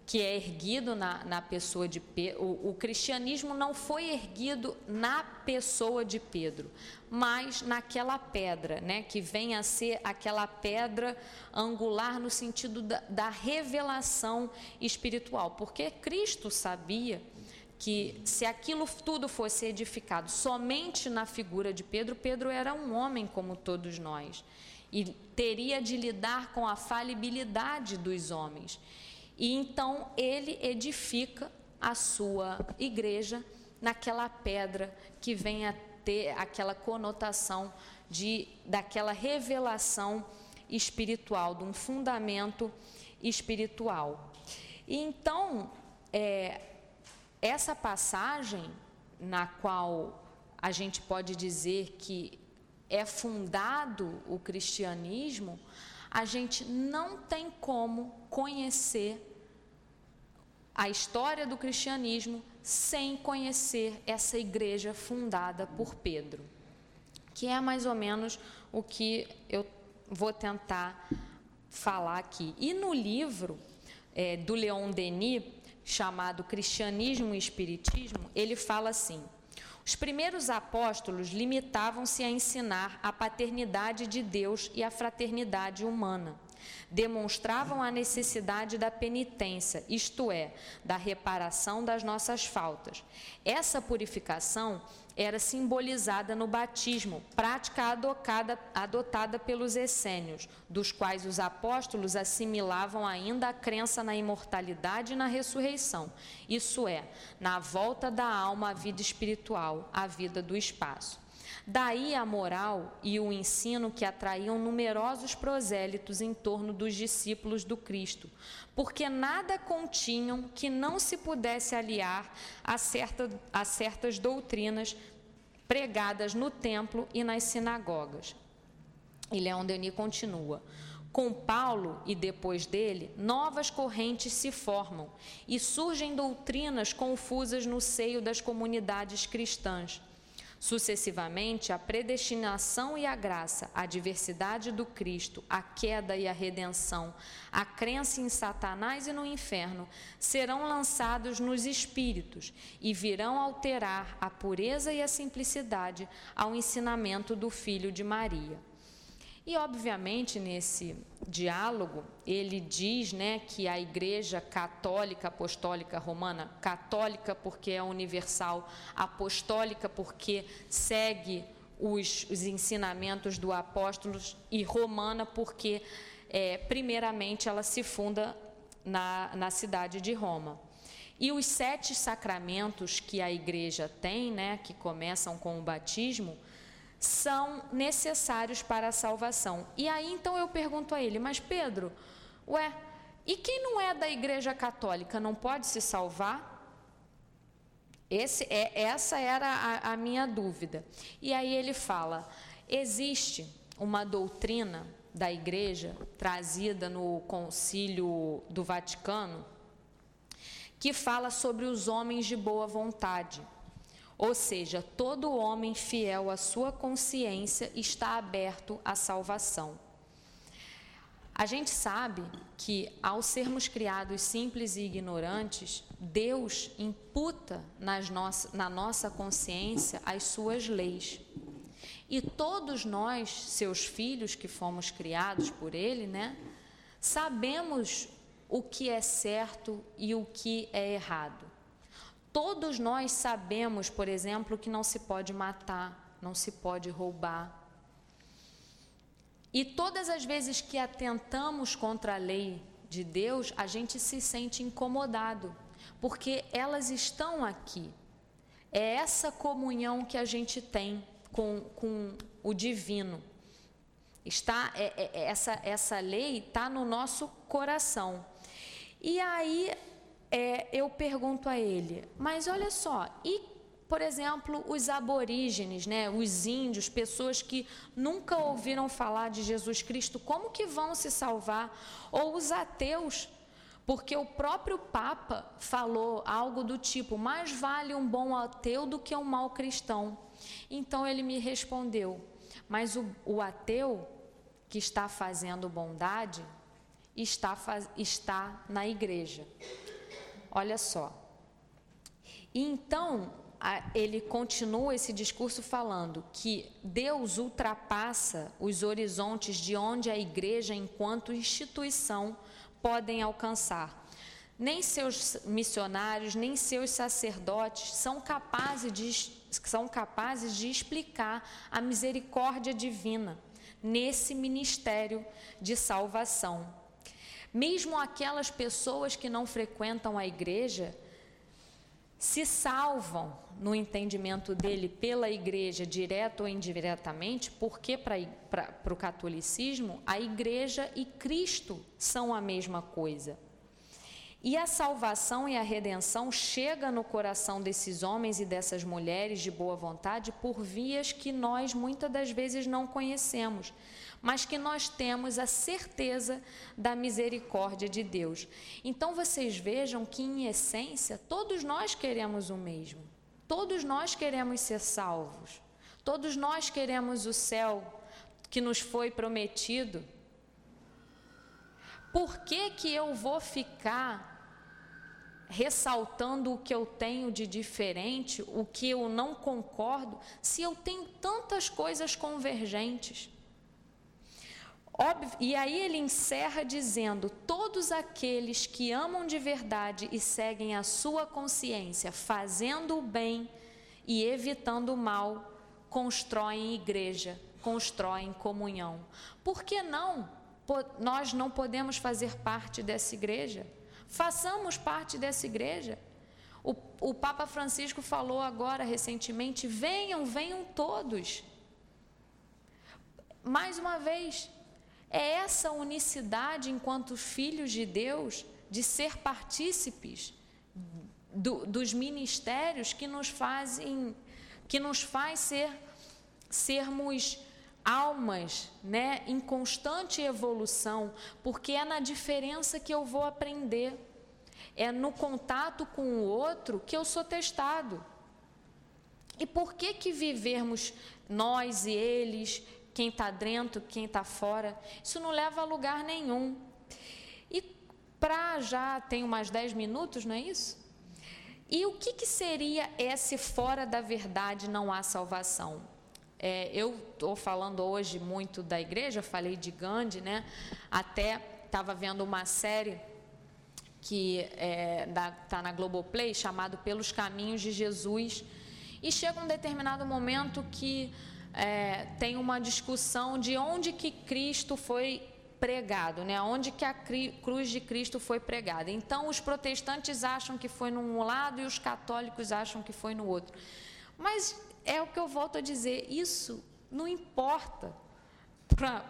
que é erguido na, na pessoa de Pedro, o, cristianismo não foi erguido na pessoa de Pedro, mas naquela pedra, né, que vem a ser aquela pedra angular no sentido da, da revelação espiritual, porque Cristo sabia que se aquilo tudo fosse edificado somente na figura de Pedro, Pedro era um homem como todos nós e teria de lidar com a falibilidade dos homens. E então ele edifica a sua igreja naquela pedra que vem a ter aquela conotação de daquela revelação espiritual, de um fundamento espiritual. E então, é, essa passagem, na qual a gente pode dizer que é fundado o cristianismo, a gente não tem como conhecer a história do cristianismo sem conhecer essa igreja fundada por Pedro, que é mais ou menos o que eu vou tentar falar aqui. E no livro é, do Leon Denis, chamado Cristianismo e Espiritismo, ele fala assim: os primeiros apóstolos limitavam-se a ensinar a paternidade de Deus e a fraternidade humana. Demonstravam a necessidade da penitência, isto é, da reparação das nossas faltas. Essa purificação era simbolizada no batismo, prática adotada, adotada pelos essênios, dos quais os apóstolos assimilavam ainda a crença na imortalidade e na ressurreição, isso é, na volta da alma à vida espiritual, à vida do espaço. Daí a moral e o ensino que atraíam numerosos prosélitos em torno dos discípulos do Cristo, porque nada continham que não se pudesse aliar a, certa, a certas doutrinas pregadas no templo e nas sinagogas. E Leão Denis continua. Com Paulo e depois dele, novas correntes se formam e surgem doutrinas confusas no seio das comunidades cristãs Sucessivamente, a predestinação e a graça, a diversidade do Cristo, a queda e a redenção, a crença em Satanás e no inferno serão lançados nos espíritos e virão alterar a pureza e a simplicidade ao ensinamento do Filho de Maria. E, obviamente, nesse diálogo, ele diz né, que a Igreja Católica Apostólica Romana, católica porque é universal, apostólica porque segue os, os ensinamentos do apóstolos, e romana porque, é, primeiramente, ela se funda na, na cidade de Roma. E os sete sacramentos que a igreja tem, né, que começam com o batismo, são necessários para a salvação. E aí então eu pergunto a ele, mas Pedro, ué, e quem não é da igreja católica não pode se salvar? Esse, é, essa era a, a minha dúvida. E aí ele fala: existe uma doutrina da igreja trazida no concílio do Vaticano que fala sobre os homens de boa vontade. Ou seja, todo homem fiel à sua consciência está aberto à salvação. A gente sabe que, ao sermos criados simples e ignorantes, Deus imputa nas na nossa consciência as suas leis. E todos nós, seus filhos que fomos criados por Ele, né, sabemos o que é certo e o que é errado. Todos nós sabemos, por exemplo, que não se pode matar, não se pode roubar, e todas as vezes que atentamos contra a lei de Deus, a gente se sente incomodado, porque elas estão aqui. É essa comunhão que a gente tem com, com o divino. Está é, é, é essa, essa lei está no nosso coração. E aí é, eu pergunto a ele, mas olha só, e por exemplo, os aborígenes, né, os índios, pessoas que nunca ouviram falar de Jesus Cristo, como que vão se salvar? Ou os ateus, porque o próprio Papa falou algo do tipo: mais vale um bom ateu do que um mau cristão. Então ele me respondeu: mas o, o ateu que está fazendo bondade está, está na igreja. Olha só. E então ele continua esse discurso falando que Deus ultrapassa os horizontes de onde a igreja, enquanto instituição, podem alcançar. Nem seus missionários, nem seus sacerdotes são capazes de, são capazes de explicar a misericórdia divina nesse ministério de salvação. Mesmo aquelas pessoas que não frequentam a igreja se salvam no entendimento dele pela igreja, direto ou indiretamente, porque para o catolicismo a igreja e Cristo são a mesma coisa. E a salvação e a redenção chega no coração desses homens e dessas mulheres de boa vontade por vias que nós muitas das vezes não conhecemos, mas que nós temos a certeza da misericórdia de Deus. Então vocês vejam que em essência todos nós queremos o mesmo. Todos nós queremos ser salvos. Todos nós queremos o céu que nos foi prometido. Por que que eu vou ficar ressaltando o que eu tenho de diferente, o que eu não concordo, se eu tenho tantas coisas convergentes? E aí ele encerra dizendo: Todos aqueles que amam de verdade e seguem a sua consciência, fazendo o bem e evitando o mal, constroem igreja, constroem comunhão. Por que não? Nós não podemos fazer parte dessa igreja? Façamos parte dessa igreja. O, o Papa Francisco falou agora recentemente: venham, venham todos. Mais uma vez, é essa unicidade enquanto filhos de Deus, de ser partícipes do, dos ministérios que nos fazem, que nos faz ser sermos almas, né, em constante evolução, porque é na diferença que eu vou aprender. É no contato com o outro que eu sou testado. E por que que vivermos nós e eles, quem está dentro, quem está fora, isso não leva a lugar nenhum. E para já tenho mais 10 minutos, não é isso? E o que, que seria esse fora da verdade não há salvação? É, eu estou falando hoje muito da igreja, falei de Gandhi, né? Até estava vendo uma série que está é, tá na Globoplay, chamado Pelos Caminhos de Jesus. E chega um determinado momento que é, tem uma discussão de onde que Cristo foi pregado, né? Onde que a cruz de Cristo foi pregada. Então os protestantes acham que foi num lado e os católicos acham que foi no outro. Mas é o que eu volto a dizer, isso não importa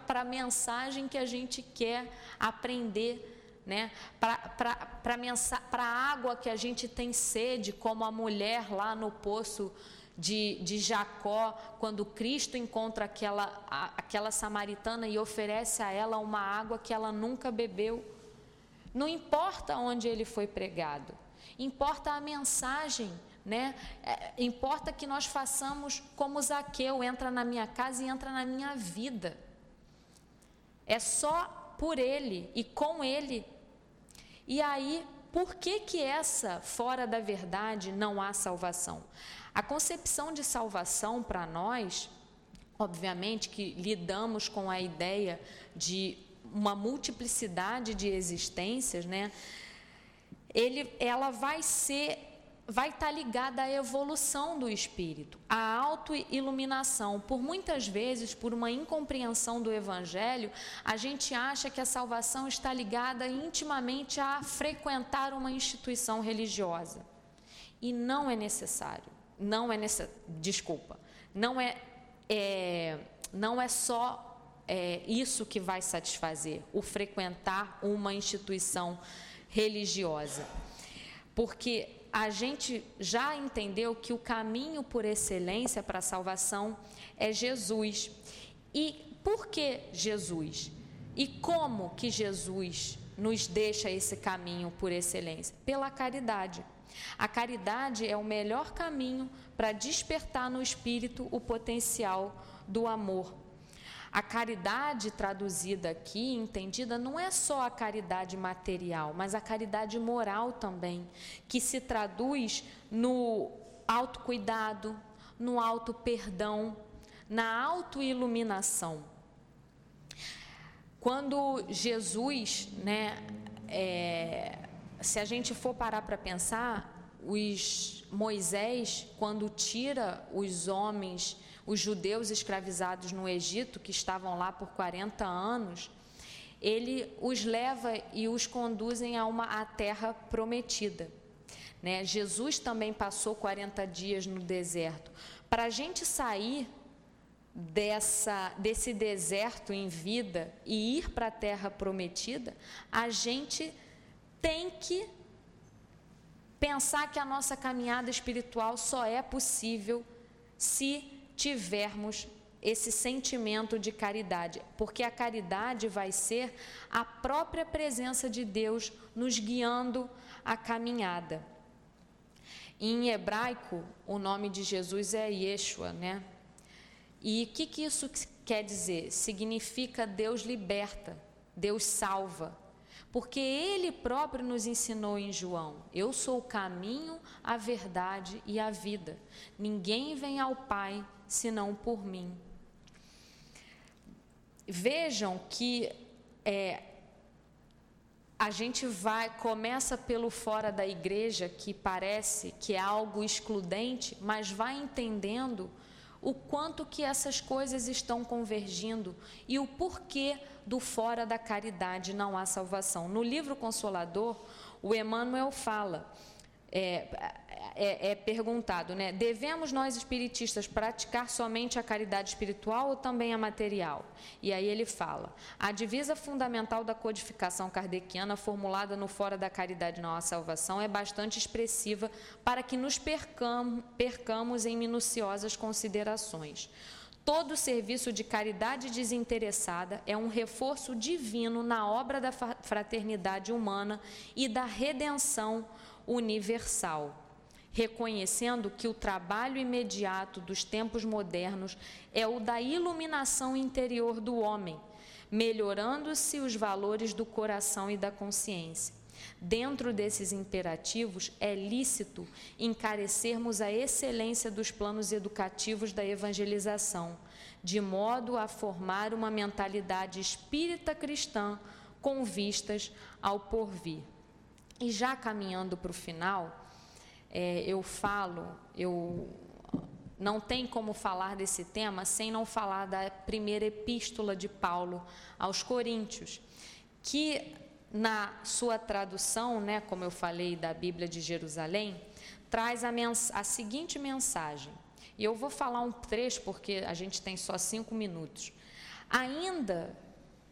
para a mensagem que a gente quer aprender né? para a água que a gente tem sede, como a mulher lá no poço de, de Jacó, quando Cristo encontra aquela, a, aquela samaritana e oferece a ela uma água que ela nunca bebeu. Não importa onde ele foi pregado, importa a mensagem, né? É, importa que nós façamos como Zaqueu, entra na minha casa e entra na minha vida. É só por ele e com ele. E aí, por que que essa fora da verdade não há salvação? A concepção de salvação para nós, obviamente que lidamos com a ideia de uma multiplicidade de existências, né? Ele, ela vai ser vai estar tá ligada à evolução do espírito, à autoiluminação. Por muitas vezes, por uma incompreensão do evangelho, a gente acha que a salvação está ligada intimamente a frequentar uma instituição religiosa. E não é necessário não é nessa, desculpa, não é, é não é só é, isso que vai satisfazer o frequentar uma instituição religiosa, porque a gente já entendeu que o caminho por excelência para a salvação é Jesus. E por que Jesus? E como que Jesus nos deixa esse caminho por excelência? Pela caridade. A caridade é o melhor caminho para despertar no espírito o potencial do amor. A caridade traduzida aqui, entendida, não é só a caridade material, mas a caridade moral também, que se traduz no autocuidado, no auto-perdão, na autoiluminação. Quando Jesus, né, é, se a gente for parar para pensar, os Moisés, quando tira os homens, os judeus escravizados no Egito, que estavam lá por 40 anos, ele os leva e os conduzem a uma a terra prometida. Né? Jesus também passou 40 dias no deserto. Para a gente sair dessa, desse deserto em vida e ir para a terra prometida, a gente tem que pensar que a nossa caminhada espiritual só é possível se tivermos esse sentimento de caridade, porque a caridade vai ser a própria presença de Deus nos guiando a caminhada. Em hebraico, o nome de Jesus é Yeshua, né? E o que, que isso quer dizer? Significa Deus liberta, Deus salva, porque ele próprio nos ensinou em João: Eu sou o caminho, a verdade e a vida. Ninguém vem ao Pai senão por mim. Vejam que é, a gente vai começa pelo fora da igreja que parece que é algo excludente, mas vai entendendo o quanto que essas coisas estão convergindo e o porquê do fora da caridade não há salvação. No livro Consolador, o Emmanuel fala, é, é, é, perguntado, né? Devemos nós espiritistas praticar somente a caridade espiritual ou também a material? E aí ele fala: a divisa fundamental da codificação kardeciana, formulada no Fora da Caridade Não Salvação, é bastante expressiva para que nos percamos, percamos em minuciosas considerações. Todo serviço de caridade desinteressada é um reforço divino na obra da fraternidade humana e da redenção universal, reconhecendo que o trabalho imediato dos tempos modernos é o da iluminação interior do homem, melhorando-se os valores do coração e da consciência. Dentro desses imperativos, é lícito encarecermos a excelência dos planos educativos da evangelização, de modo a formar uma mentalidade espírita cristã com vistas ao porvir. E já caminhando para o final, é, eu falo, eu não tem como falar desse tema sem não falar da primeira epístola de Paulo aos Coríntios, que na sua tradução, né, como eu falei da Bíblia de Jerusalém, traz a, a seguinte mensagem. E eu vou falar um trecho porque a gente tem só cinco minutos. Ainda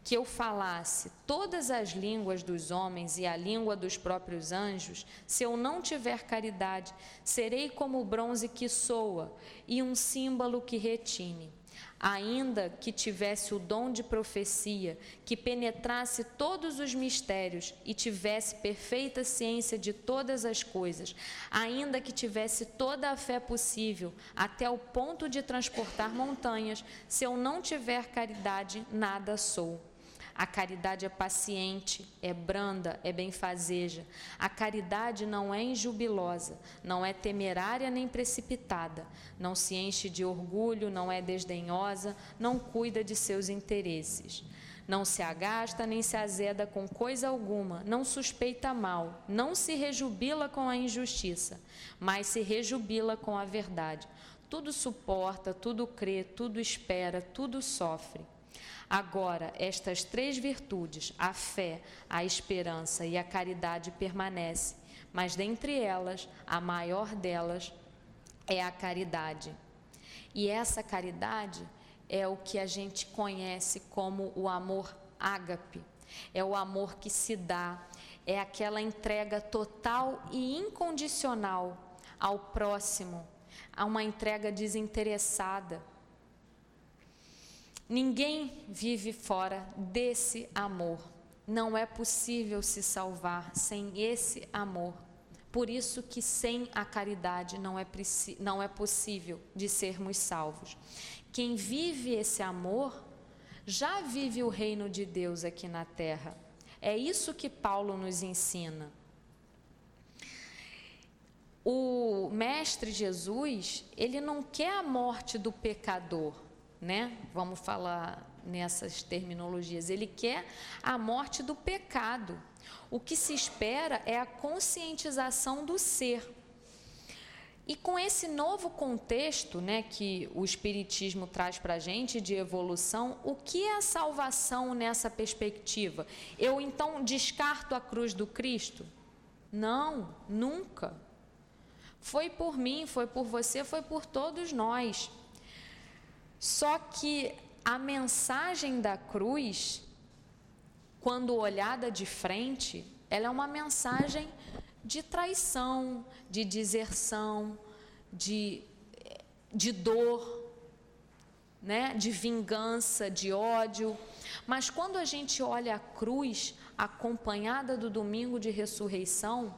que eu falasse todas as línguas dos homens e a língua dos próprios anjos, se eu não tiver caridade, serei como o bronze que soa e um símbolo que retine. Ainda que tivesse o dom de profecia, que penetrasse todos os mistérios e tivesse perfeita ciência de todas as coisas, ainda que tivesse toda a fé possível, até o ponto de transportar montanhas, se eu não tiver caridade, nada sou. A caridade é paciente, é branda, é benfazeja. A caridade não é injubilosa, não é temerária nem precipitada, não se enche de orgulho, não é desdenhosa, não cuida de seus interesses. Não se agasta nem se azeda com coisa alguma, não suspeita mal, não se rejubila com a injustiça, mas se rejubila com a verdade. Tudo suporta, tudo crê, tudo espera, tudo sofre. Agora, estas três virtudes, a fé, a esperança e a caridade, permanecem, mas dentre elas, a maior delas é a caridade. E essa caridade é o que a gente conhece como o amor ágape. É o amor que se dá, é aquela entrega total e incondicional ao próximo, a uma entrega desinteressada Ninguém vive fora desse amor. Não é possível se salvar sem esse amor. Por isso que sem a caridade não é, não é possível de sermos salvos. Quem vive esse amor já vive o reino de Deus aqui na terra. É isso que Paulo nos ensina. O mestre Jesus, ele não quer a morte do pecador, né? Vamos falar nessas terminologias. Ele quer a morte do pecado. O que se espera é a conscientização do ser. E com esse novo contexto né, que o Espiritismo traz para a gente de evolução, o que é a salvação nessa perspectiva? Eu então descarto a cruz do Cristo? Não, nunca. Foi por mim, foi por você, foi por todos nós. Só que a mensagem da cruz, quando olhada de frente, ela é uma mensagem de traição, de deserção, de, de dor, né? de vingança, de ódio. Mas quando a gente olha a cruz acompanhada do domingo de ressurreição,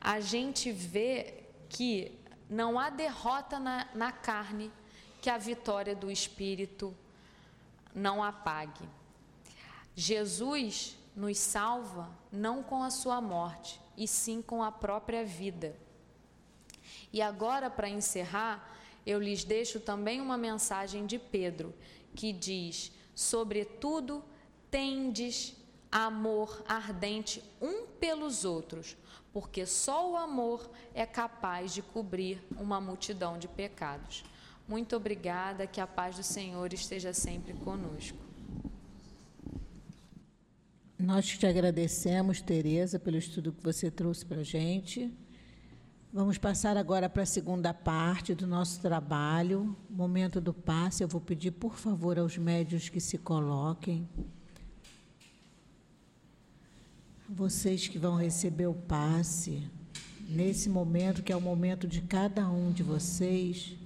a gente vê que não há derrota na, na carne, que a vitória do Espírito não apague. Jesus nos salva não com a sua morte, e sim com a própria vida. E agora, para encerrar, eu lhes deixo também uma mensagem de Pedro, que diz: Sobretudo, tendes amor ardente um pelos outros, porque só o amor é capaz de cobrir uma multidão de pecados. Muito obrigada, que a paz do Senhor esteja sempre conosco. Nós te agradecemos, Tereza, pelo estudo que você trouxe para a gente. Vamos passar agora para a segunda parte do nosso trabalho, momento do passe. Eu vou pedir, por favor, aos médios que se coloquem. Vocês que vão receber o passe, nesse momento, que é o momento de cada um de vocês,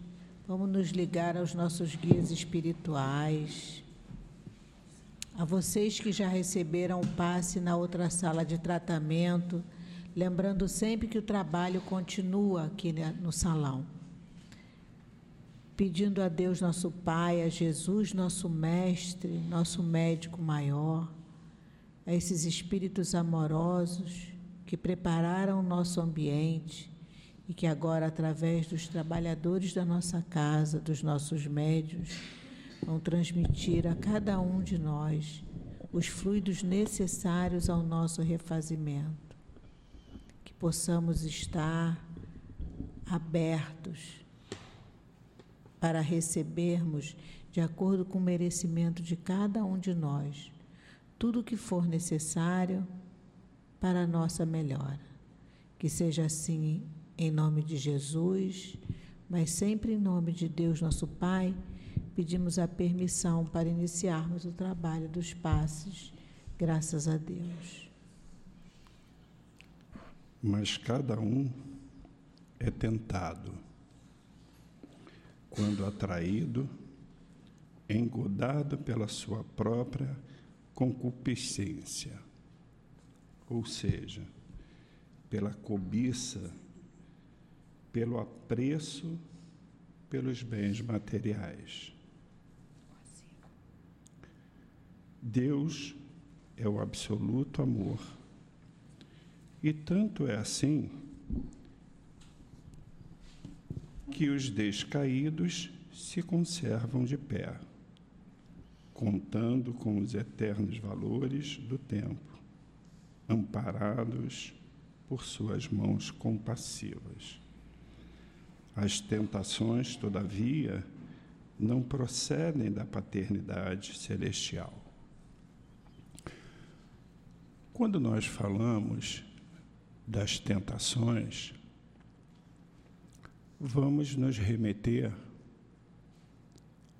Vamos nos ligar aos nossos guias espirituais, a vocês que já receberam o passe na outra sala de tratamento, lembrando sempre que o trabalho continua aqui no salão. Pedindo a Deus, nosso Pai, a Jesus, nosso Mestre, nosso médico maior, a esses espíritos amorosos que prepararam o nosso ambiente, e que agora, através dos trabalhadores da nossa casa, dos nossos médios, vão transmitir a cada um de nós os fluidos necessários ao nosso refazimento. Que possamos estar abertos para recebermos, de acordo com o merecimento de cada um de nós, tudo o que for necessário para a nossa melhora. Que seja assim em nome de Jesus, mas sempre em nome de Deus, nosso Pai, pedimos a permissão para iniciarmos o trabalho dos passes, graças a Deus. Mas cada um é tentado quando atraído, engodado pela sua própria concupiscência, ou seja, pela cobiça, pelo apreço pelos bens materiais. Deus é o absoluto amor. E tanto é assim que os descaídos se conservam de pé, contando com os eternos valores do tempo, amparados por suas mãos compassivas. As tentações, todavia, não procedem da paternidade celestial. Quando nós falamos das tentações, vamos nos remeter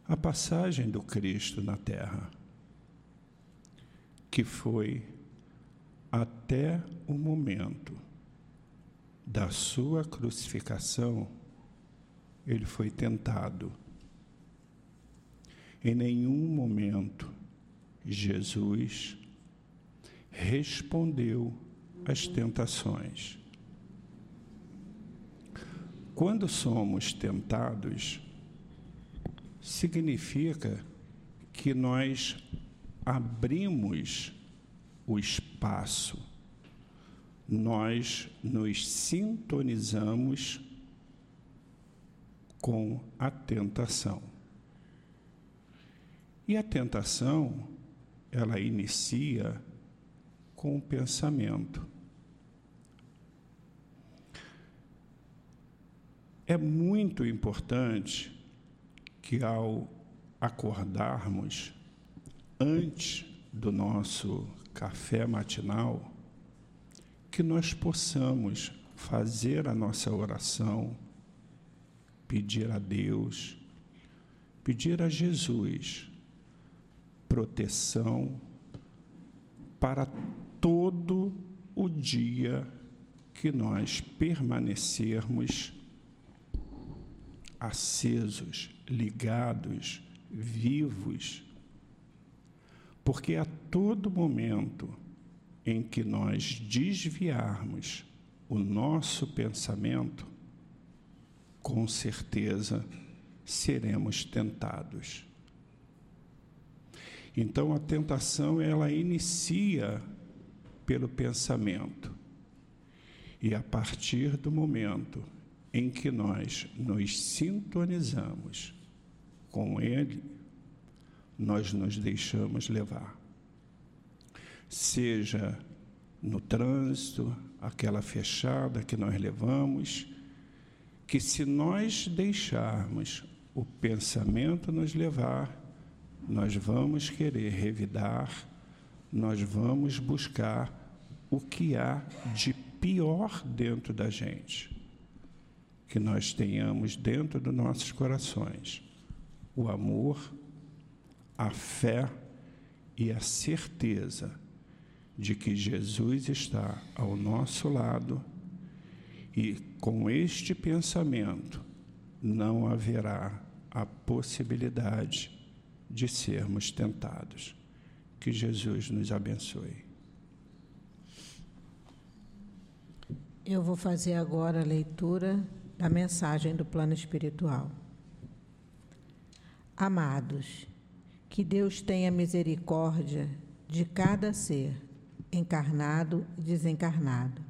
à passagem do Cristo na Terra, que foi até o momento da sua crucificação, ele foi tentado. Em nenhum momento Jesus respondeu às tentações. Quando somos tentados, significa que nós abrimos o espaço, nós nos sintonizamos com a tentação. E a tentação, ela inicia com o pensamento. É muito importante que ao acordarmos antes do nosso café matinal, que nós possamos fazer a nossa oração, pedir a Deus, pedir a Jesus proteção para todo o dia que nós permanecermos acesos, ligados, vivos, porque a todo momento em que nós desviarmos o nosso pensamento, com certeza seremos tentados. Então a tentação ela inicia pelo pensamento. E a partir do momento em que nós nos sintonizamos com Ele, nós nos deixamos levar. Seja no trânsito, aquela fechada que nós levamos, que se nós deixarmos o pensamento nos levar, nós vamos querer revidar, nós vamos buscar o que há de pior dentro da gente que nós tenhamos dentro dos nossos corações o amor, a fé e a certeza de que Jesus está ao nosso lado e com este pensamento não haverá a possibilidade de sermos tentados. Que Jesus nos abençoe. Eu vou fazer agora a leitura da mensagem do plano espiritual. Amados, que Deus tenha misericórdia de cada ser, encarnado e desencarnado.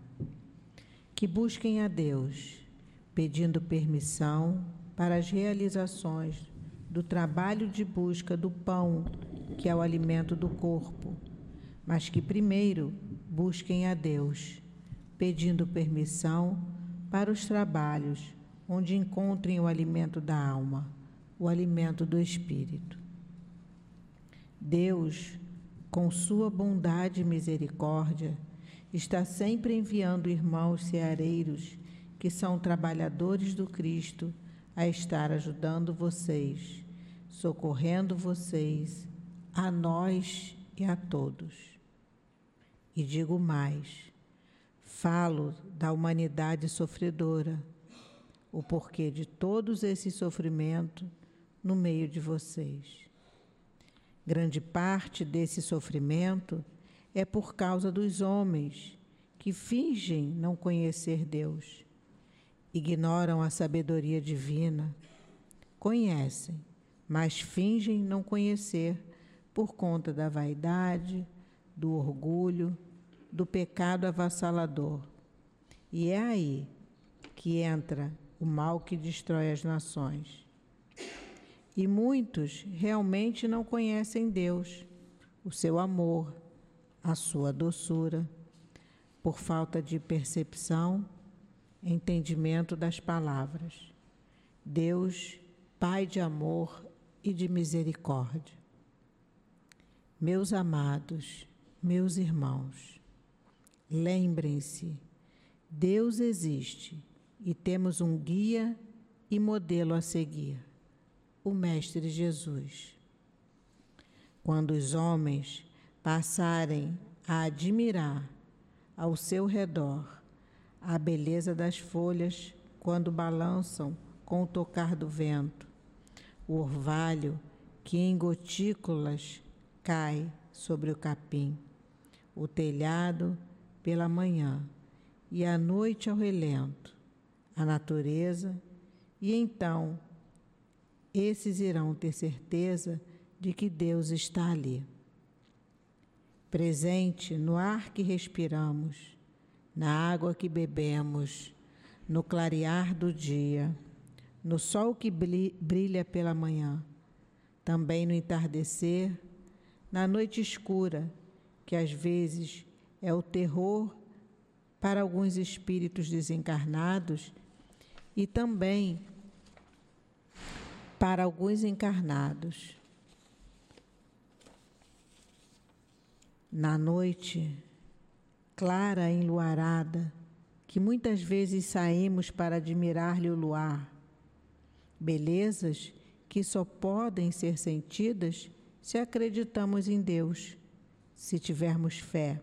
Que busquem a Deus, pedindo permissão para as realizações do trabalho de busca do pão, que é o alimento do corpo, mas que primeiro busquem a Deus, pedindo permissão para os trabalhos onde encontrem o alimento da alma, o alimento do espírito. Deus, com sua bondade e misericórdia, está sempre enviando irmãos ceareiros que são trabalhadores do Cristo a estar ajudando vocês, socorrendo vocês, a nós e a todos. E digo mais: falo da humanidade sofredora, o porquê de todos esses sofrimentos no meio de vocês. Grande parte desse sofrimento é por causa dos homens que fingem não conhecer Deus, ignoram a sabedoria divina, conhecem, mas fingem não conhecer por conta da vaidade, do orgulho, do pecado avassalador. E é aí que entra o mal que destrói as nações. E muitos realmente não conhecem Deus, o seu amor, a sua doçura, por falta de percepção, entendimento das palavras. Deus, Pai de amor e de misericórdia. Meus amados, meus irmãos, lembrem-se, Deus existe e temos um guia e modelo a seguir, o Mestre Jesus. Quando os homens passarem a admirar ao seu redor a beleza das folhas quando balançam com o tocar do vento, o orvalho que em gotículas cai sobre o capim, o telhado pela manhã e a noite ao relento, a natureza, e então esses irão ter certeza de que Deus está ali presente no ar que respiramos, na água que bebemos, no clarear do dia, no sol que brilha pela manhã, também no entardecer, na noite escura, que às vezes é o terror para alguns espíritos desencarnados e também para alguns encarnados. Na noite clara enluarada, que muitas vezes saímos para admirar-lhe o luar, belezas que só podem ser sentidas se acreditamos em Deus, se tivermos fé.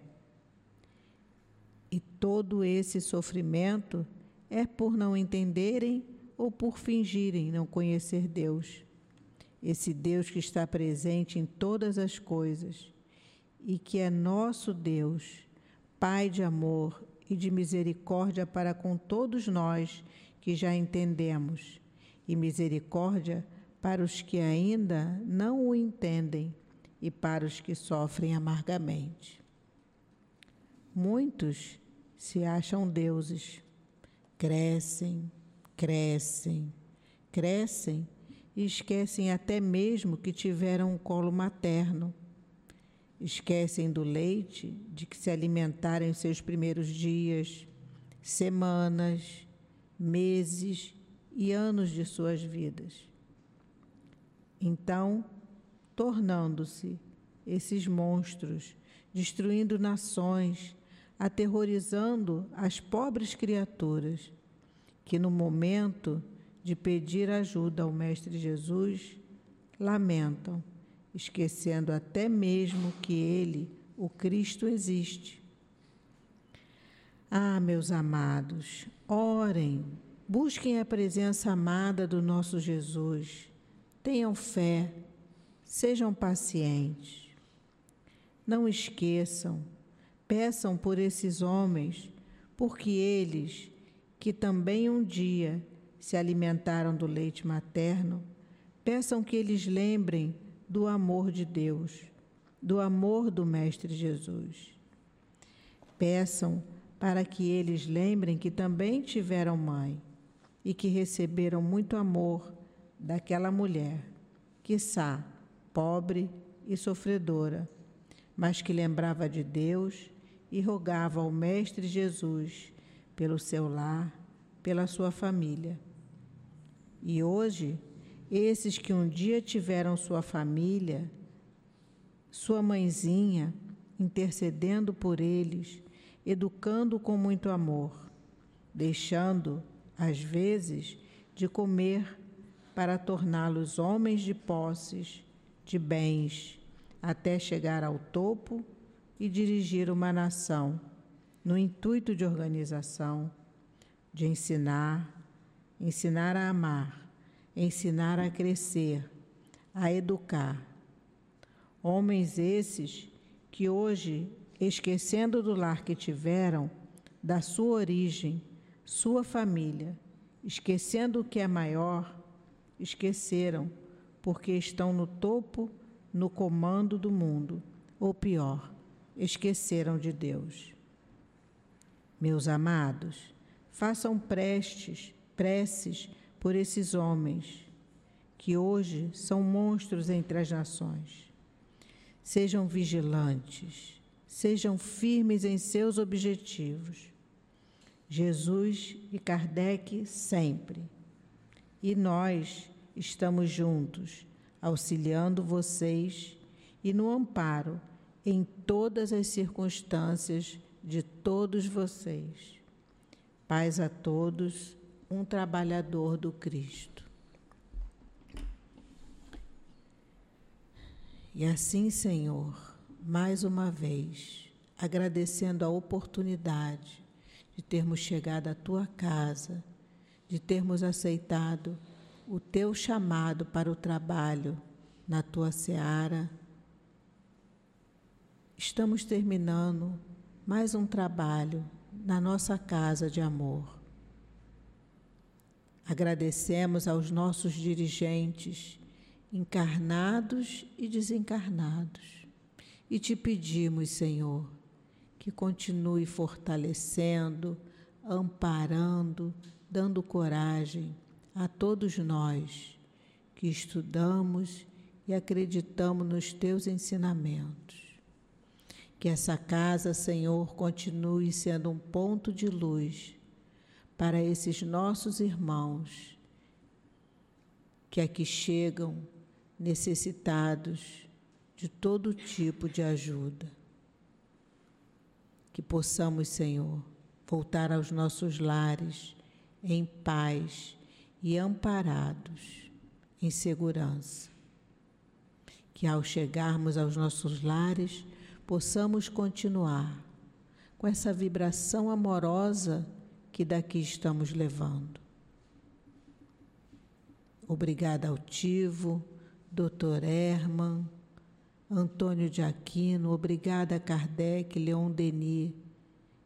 E todo esse sofrimento é por não entenderem ou por fingirem não conhecer Deus. Esse Deus que está presente em todas as coisas e que é nosso Deus, Pai de amor e de misericórdia para com todos nós que já entendemos, e misericórdia para os que ainda não o entendem e para os que sofrem amargamente. Muitos se acham deuses, crescem, crescem, crescem e esquecem até mesmo que tiveram um colo materno Esquecem do leite de que se alimentaram em seus primeiros dias, semanas, meses e anos de suas vidas. Então, tornando-se esses monstros, destruindo nações, aterrorizando as pobres criaturas, que no momento de pedir ajuda ao Mestre Jesus, lamentam esquecendo até mesmo que Ele, o Cristo, existe. Ah, meus amados, orem, busquem a presença amada do nosso Jesus, tenham fé, sejam pacientes. Não esqueçam, peçam por esses homens, porque eles, que também um dia se alimentaram do leite materno, peçam que eles lembrem do amor de Deus, do amor do Mestre Jesus. Peçam para que eles lembrem que também tiveram mãe e que receberam muito amor daquela mulher, quiçá pobre e sofredora, mas que lembrava de Deus e rogava ao Mestre Jesus pelo seu lar, pela sua família. E hoje esses que um dia tiveram sua família, sua mãezinha, intercedendo por eles, educando com muito amor, deixando, às vezes, de comer para torná-los homens de posses, de bens, até chegar ao topo e dirigir uma nação, no intuito de organização, de ensinar, ensinar a amar, ensinar a crescer, a educar. Homens esses que hoje, esquecendo do lar que tiveram, da sua origem, sua família, esquecendo o que é maior, esqueceram, porque estão no topo, no comando do mundo, ou pior, esqueceram de Deus. Meus amados, façam prestes, preces por esses homens que hoje são monstros entre as nações. Sejam vigilantes, sejam firmes em seus objetivos. Jesus e Kardec sempre. E nós estamos juntos, auxiliando vocês e no amparo em todas as circunstâncias de todos vocês. Paz a todos, um trabalhador do Cristo. E assim, Senhor, mais uma vez, agradecendo a oportunidade de termos chegado à tua casa, de termos aceitado o teu chamado para o trabalho na tua seara estamos terminando mais um trabalho na nossa casa de amor. Agradecemos aos nossos dirigentes, encarnados e desencarnados, e te pedimos, Senhor, que continue fortalecendo, amparando, dando coragem a todos nós que estudamos e acreditamos nos teus ensinamentos. Que essa casa, Senhor, continue sendo um ponto de luz para esses nossos irmãos que aqui chegam necessitados de todo tipo de ajuda. Que possamos, Senhor, voltar aos nossos lares em paz e amparados em segurança. Que ao chegarmos aos nossos lares, possamos continuar com essa vibração amorosa que daqui estamos levando. Obrigada Altivo, Dr. Herman, Antônio de Aquino, obrigada a Kardec, Leon Denis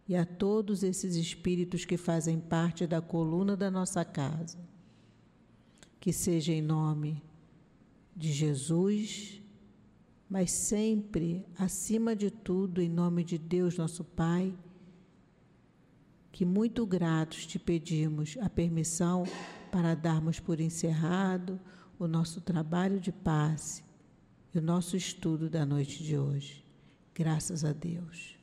e a todos esses espíritos que fazem parte da coluna da nossa casa. Que seja em nome de Jesus, mas sempre, acima de tudo, em nome de Deus, nosso Pai, que muito gratos te pedimos a permissão para darmos por encerrado o nosso trabalho de passe e o nosso estudo da noite de hoje. Graças a Deus.